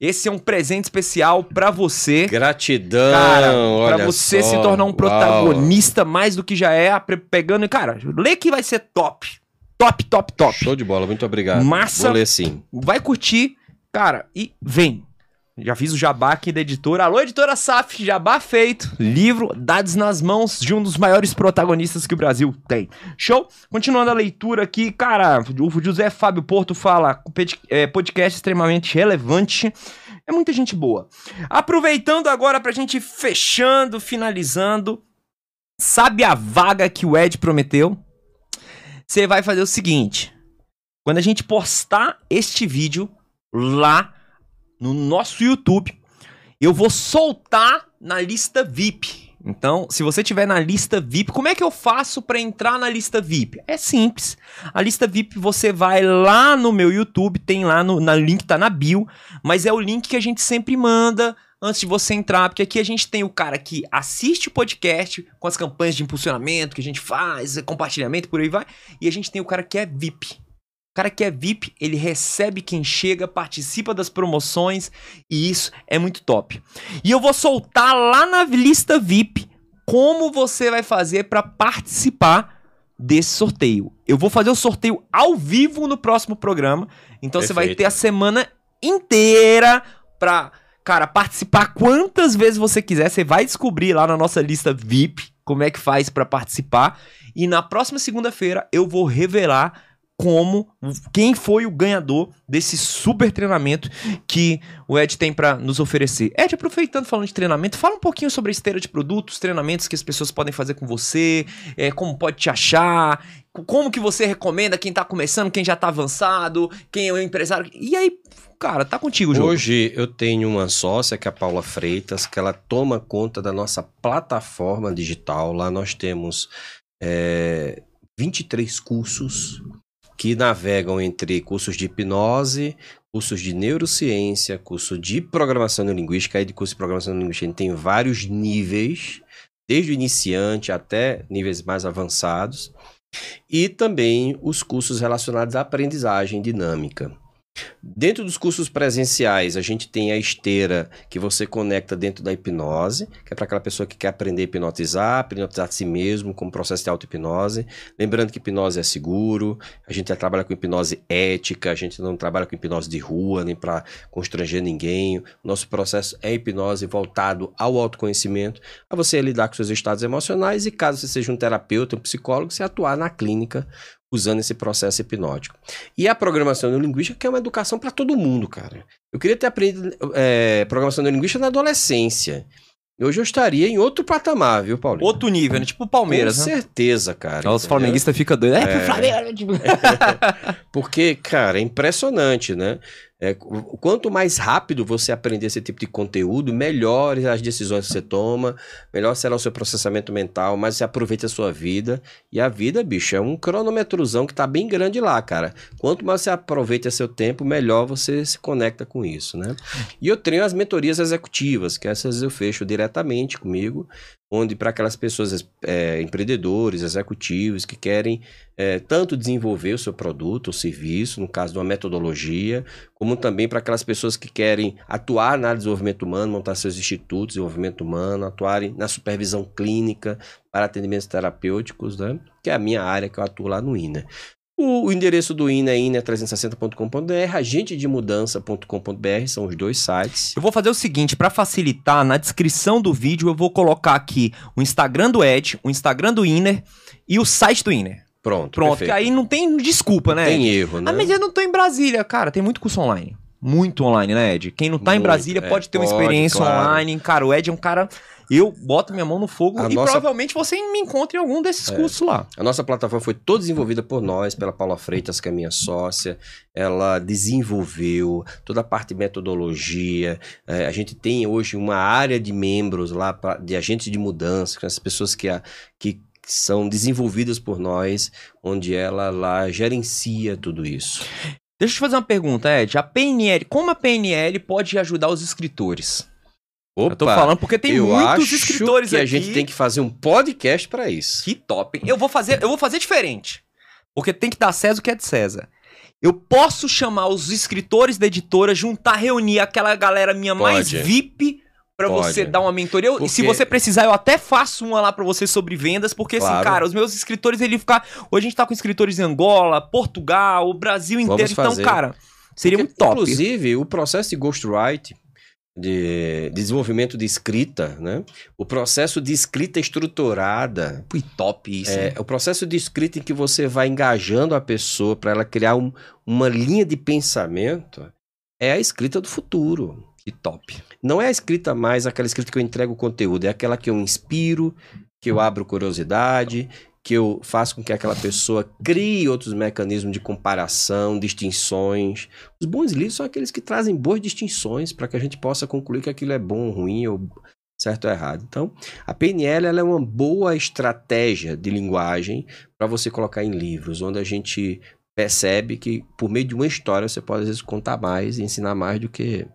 esse é um presente especial pra você. Gratidão, Cara, pra você só. se tornar um Uau. protagonista mais do que já é, pegando. Cara, lê que vai ser top. Top, top, top. Show de bola, muito obrigado. Massa. Vou ler sim. Vai curtir, cara, e vem. Já fiz o jabá aqui da editora. Alô, editora Saf, jabá feito. Livro, dados nas mãos de um dos maiores protagonistas que o Brasil tem. Show? Continuando a leitura aqui, cara, o José Fábio Porto fala é, podcast extremamente relevante. É muita gente boa. Aproveitando agora pra gente fechando, finalizando. Sabe a vaga que o Ed prometeu? Você vai fazer o seguinte. Quando a gente postar este vídeo lá no nosso YouTube, eu vou soltar na lista VIP. Então, se você tiver na lista VIP, como é que eu faço para entrar na lista VIP? É simples. A lista VIP você vai lá no meu YouTube, tem lá no na link tá na bio, mas é o link que a gente sempre manda antes de você entrar, porque aqui a gente tem o cara que assiste o podcast com as campanhas de impulsionamento que a gente faz, compartilhamento por aí vai, e a gente tem o cara que é VIP. Cara que é VIP, ele recebe quem chega, participa das promoções e isso é muito top. E eu vou soltar lá na lista VIP como você vai fazer para participar desse sorteio. Eu vou fazer o sorteio ao vivo no próximo programa, então você vai Perfeito. ter a semana inteira pra, cara, participar quantas vezes você quiser. Você vai descobrir lá na nossa lista VIP como é que faz para participar e na próxima segunda-feira eu vou revelar como quem foi o ganhador desse super treinamento que o Ed tem para nos oferecer. Ed, aproveitando falando de treinamento, fala um pouquinho sobre a esteira de produtos, treinamentos que as pessoas podem fazer com você, é, como pode te achar, co- como que você recomenda quem tá começando, quem já tá avançado, quem é o empresário. E aí, cara, tá contigo o jogo. Hoje eu tenho uma sócia, que é a Paula Freitas, que ela toma conta da nossa plataforma digital. Lá nós temos é, 23 cursos que navegam entre cursos de hipnose, cursos de neurociência, curso de programação neurolinguística. Aí de curso de programação neurolinguística a gente tem vários níveis, desde o iniciante até níveis mais avançados. E também os cursos relacionados à aprendizagem dinâmica. Dentro dos cursos presenciais, a gente tem a esteira que você conecta dentro da hipnose, que é para aquela pessoa que quer aprender a hipnotizar, hipnotizar a si mesmo, como processo de auto-hipnose. Lembrando que hipnose é seguro, a gente trabalha com hipnose ética, a gente não trabalha com hipnose de rua, nem para constranger ninguém. O nosso processo é hipnose voltado ao autoconhecimento, a você lidar com seus estados emocionais e, caso você seja um terapeuta, um psicólogo, você atuar na clínica usando esse processo hipnótico. E a programação neurolinguística, que é uma educação para todo mundo, cara. Eu queria ter aprendido é, programação neurolinguística na adolescência. Hoje eu estaria em outro patamar, viu, Paulo? Outro nível, né? Tipo o Palmeiras, Com né? certeza, cara. Os flamenguistas ficam doidos. É, É. pro Flamengo. tipo- Porque, cara, é impressionante, né? É, qu- quanto mais rápido você aprender esse tipo de conteúdo, melhores as decisões que você toma, melhor será o seu processamento mental, mais você aproveita a sua vida. E a vida, bicho, é um cronômetrozão que tá bem grande lá, cara. Quanto mais você aproveita seu tempo, melhor você se conecta com isso, né? E eu treino as mentorias executivas, que essas eu fecho diretamente comigo, onde para aquelas pessoas, é, empreendedores, executivos, que querem é, tanto desenvolver o seu produto ou serviço, no caso de uma metodologia, como também para aquelas pessoas que querem atuar na desenvolvimento humano, montar seus institutos de desenvolvimento humano, atuarem na supervisão clínica para atendimentos terapêuticos, né? que é a minha área que eu atuo lá no INA. O, o endereço do INA é ina360.com.br, agentedemudança.com.br, são os dois sites. Eu vou fazer o seguinte, pra facilitar, na descrição do vídeo eu vou colocar aqui o Instagram do Ed, o Instagram do Inner e o site do Inner. Pronto, Pronto, perfeito. que aí não tem desculpa, né? Tem Ed? erro, né? Ah, mas eu não tô em Brasília. Cara, tem muito curso online. Muito online, né, Ed? Quem não tá em Muito, Brasília é, pode ter uma experiência claro. online. Cara, o Ed é um cara. Eu boto minha mão no fogo A e nossa- provavelmente você me encontre em algum desses É. cursos lá. A nossa plataforma foi toda desenvolvida por nós, pela Paula Freitas, que é minha sócia. Ela desenvolveu toda a parte de metodologia. É, a gente tem hoje uma área de membros lá, pra- de agentes de mudança, com as pessoas que, a- que são desenvolvidas por nós, onde ela lá gerencia tudo isso. Deixa eu te fazer uma pergunta, Ed. A PNL, como a PNL pode ajudar os escritores? Opa, eu tô falando porque tem muitos escritores que aqui. a gente tem que fazer um podcast para isso. Que top. Eu vou fazer, eu vou fazer diferente. Porque tem que dar César o que é de César. Eu posso chamar os escritores da editora, juntar, reunir aquela galera minha mais Pode. VIP pra Pode. você dar uma mentoria. Eu- Se Porque- você precisar, eu até faço uma lá pra você sobre vendas, porque assim, Claro. cara, os meus escritores, ele ficar. Hoje a gente tá com escritores em Angola, Portugal, o Brasil Vamos inteiro. Então, fazer. cara, seria Porque, muito top. Inclusive, o processo de ghostwrite, de desenvolvimento de escrita, né? O processo de escrita estruturada, Fui top isso. é, hein? o processo de escrita em que você vai engajando a pessoa para ela criar um- uma linha de pensamento, é a escrita do futuro. Que top. Não é a escrita mais aquela escrita que eu entrego o conteúdo, é aquela que eu inspiro, que eu abro curiosidade, que eu faço com que aquela pessoa crie outros mecanismos de comparação, distinções. Os bons livros são aqueles que trazem boas distinções para que a gente possa concluir que aquilo é bom ruim ou certo ou errado. Então, a PNL é uma boa estratégia de linguagem para você colocar em livros, onde a gente percebe que por meio de uma história você pode às vezes contar mais e ensinar mais do que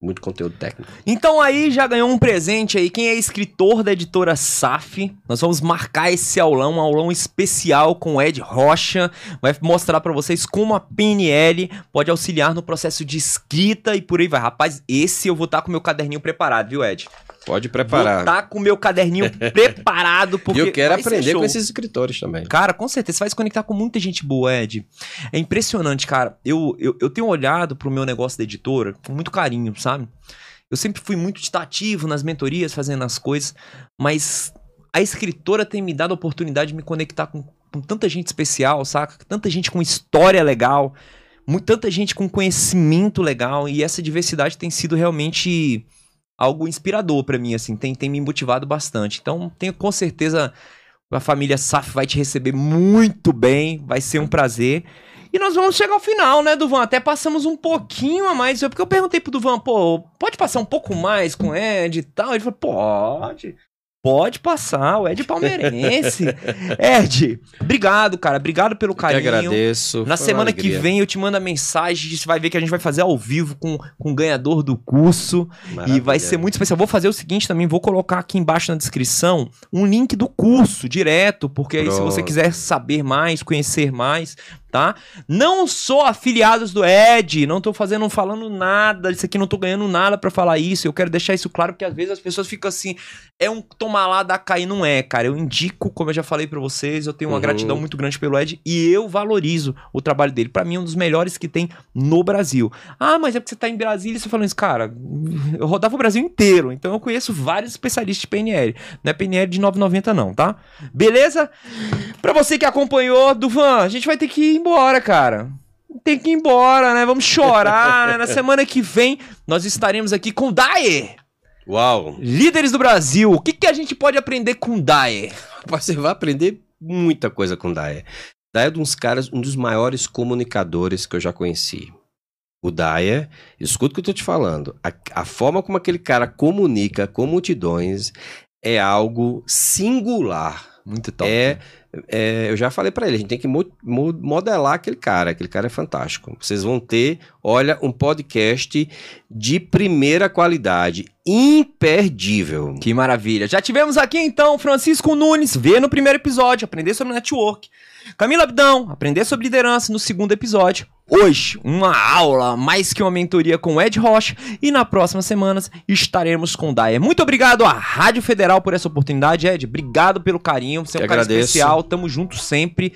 muito conteúdo técnico. Então aí já ganhou um presente aí. Quem é escritor da editora SAF, nós vamos marcar esse aulão, um aulão especial com o Ed Rocha. Vai mostrar pra vocês como a PNL pode auxiliar no processo de escrita e por aí vai. Rapaz, esse eu vou estar com o meu caderninho preparado, viu, Ed? Pode Vou preparar. estar com o meu caderninho preparado E porque eu quero aprender com esses escritores também. Cara, com certeza, você vai se conectar com muita gente boa, Ed. É impressionante, cara. Eu, eu, eu tenho olhado pro meu negócio da editora com muito carinho, sabe? Eu sempre fui muito estativo nas mentorias, fazendo as coisas, mas a escritora tem me dado a oportunidade de me conectar com, com tanta gente especial, saca? Tanta gente com história legal, mu- tanta gente com conhecimento legal, e essa diversidade tem sido realmente algo inspirador pra mim, assim, tem, tem me motivado bastante. Então, tenho com certeza a família Saf vai te receber muito bem, vai ser um prazer. E nós vamos chegar ao final, né, Duvan? Até passamos um pouquinho a mais. Porque eu perguntei pro Duvan, pô, pode passar um pouco mais com o Ed e tal? Ele falou, pode. Pode passar, o Ed palmeirense. Ed, obrigado, cara. Obrigado pelo Eu carinho. agradeço. Na semana que vem eu te mando a mensagem, você vai ver que a gente vai fazer ao vivo com, com o ganhador do curso. E vai Maravilha. ser muito especial. Vou fazer o seguinte também, vou colocar aqui embaixo na descrição um link do curso direto, porque aí se você Pronto. quiser saber mais, conhecer mais, tá? Não sou afiliados do Ed, não tô fazendo, falando nada, isso aqui não tô ganhando nada pra falar isso. Eu quero deixar isso claro porque às vezes as pessoas ficam assim, é um tomar lá da e não é, cara. Eu indico, como eu já falei pra vocês, eu tenho uma Uhum. gratidão muito grande pelo Ed e eu valorizo o trabalho dele. Pra mim é um dos melhores que tem no Brasil. Ah, mas é porque você tá em Brasília e você falando isso, cara. Eu rodava o Brasil inteiro, então eu conheço vários especialistas de PNL. Não é PNL de 9,90 não, tá? Beleza? Pra você que acompanhou, Duvan, a gente vai ter que ir embora, cara. Tem que ir embora, né? Vamos chorar, né? Na semana que vem nós estaremos aqui com o Daer, Uau! líderes do Brasil. O que, que a gente pode aprender com o Daer? Você vai aprender muita coisa com o Daya. Daya é um dos caras, um dos maiores comunicadores que eu já conheci. O Daya, escuta o que eu tô te falando. A, a forma como aquele cara comunica com multidões é algo singular. Muito top. É, é, eu já falei pra ele, a gente tem que mo- mo- modelar aquele cara, aquele cara é fantástico. Vocês vão ter, olha, um podcast de primeira qualidade, imperdível. Que maravilha. Já tivemos aqui então Francisco Nunes, vê no primeiro episódio, aprender sobre network. Camila Abdão, aprender sobre liderança no segundo episódio. Hoje, uma aula, mais que uma mentoria com o Ed Rocha. E na próxima semana estaremos com o Daya. Muito obrigado à Rádio Federal por essa oportunidade, Ed. Obrigado pelo carinho. Você é um cara agradeço. especial. Tamo junto sempre.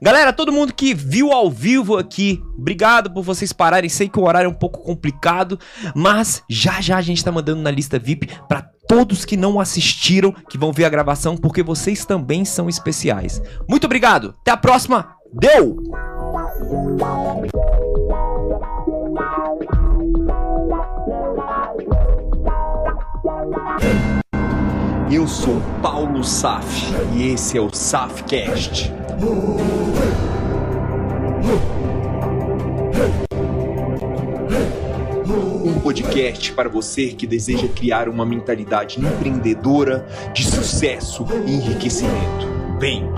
Galera, todo mundo que viu ao vivo aqui, obrigado por vocês pararem. Sei que o horário é um pouco complicado, mas já já a gente tá mandando na lista VIP pra todos que não assistiram, que vão ver a gravação, porque vocês também são especiais. Muito obrigado. Até a próxima. Deu! Eu sou Paulo Saf e esse é o Safcast. Um podcast para você que deseja criar uma mentalidade empreendedora de sucesso e enriquecimento. Vem!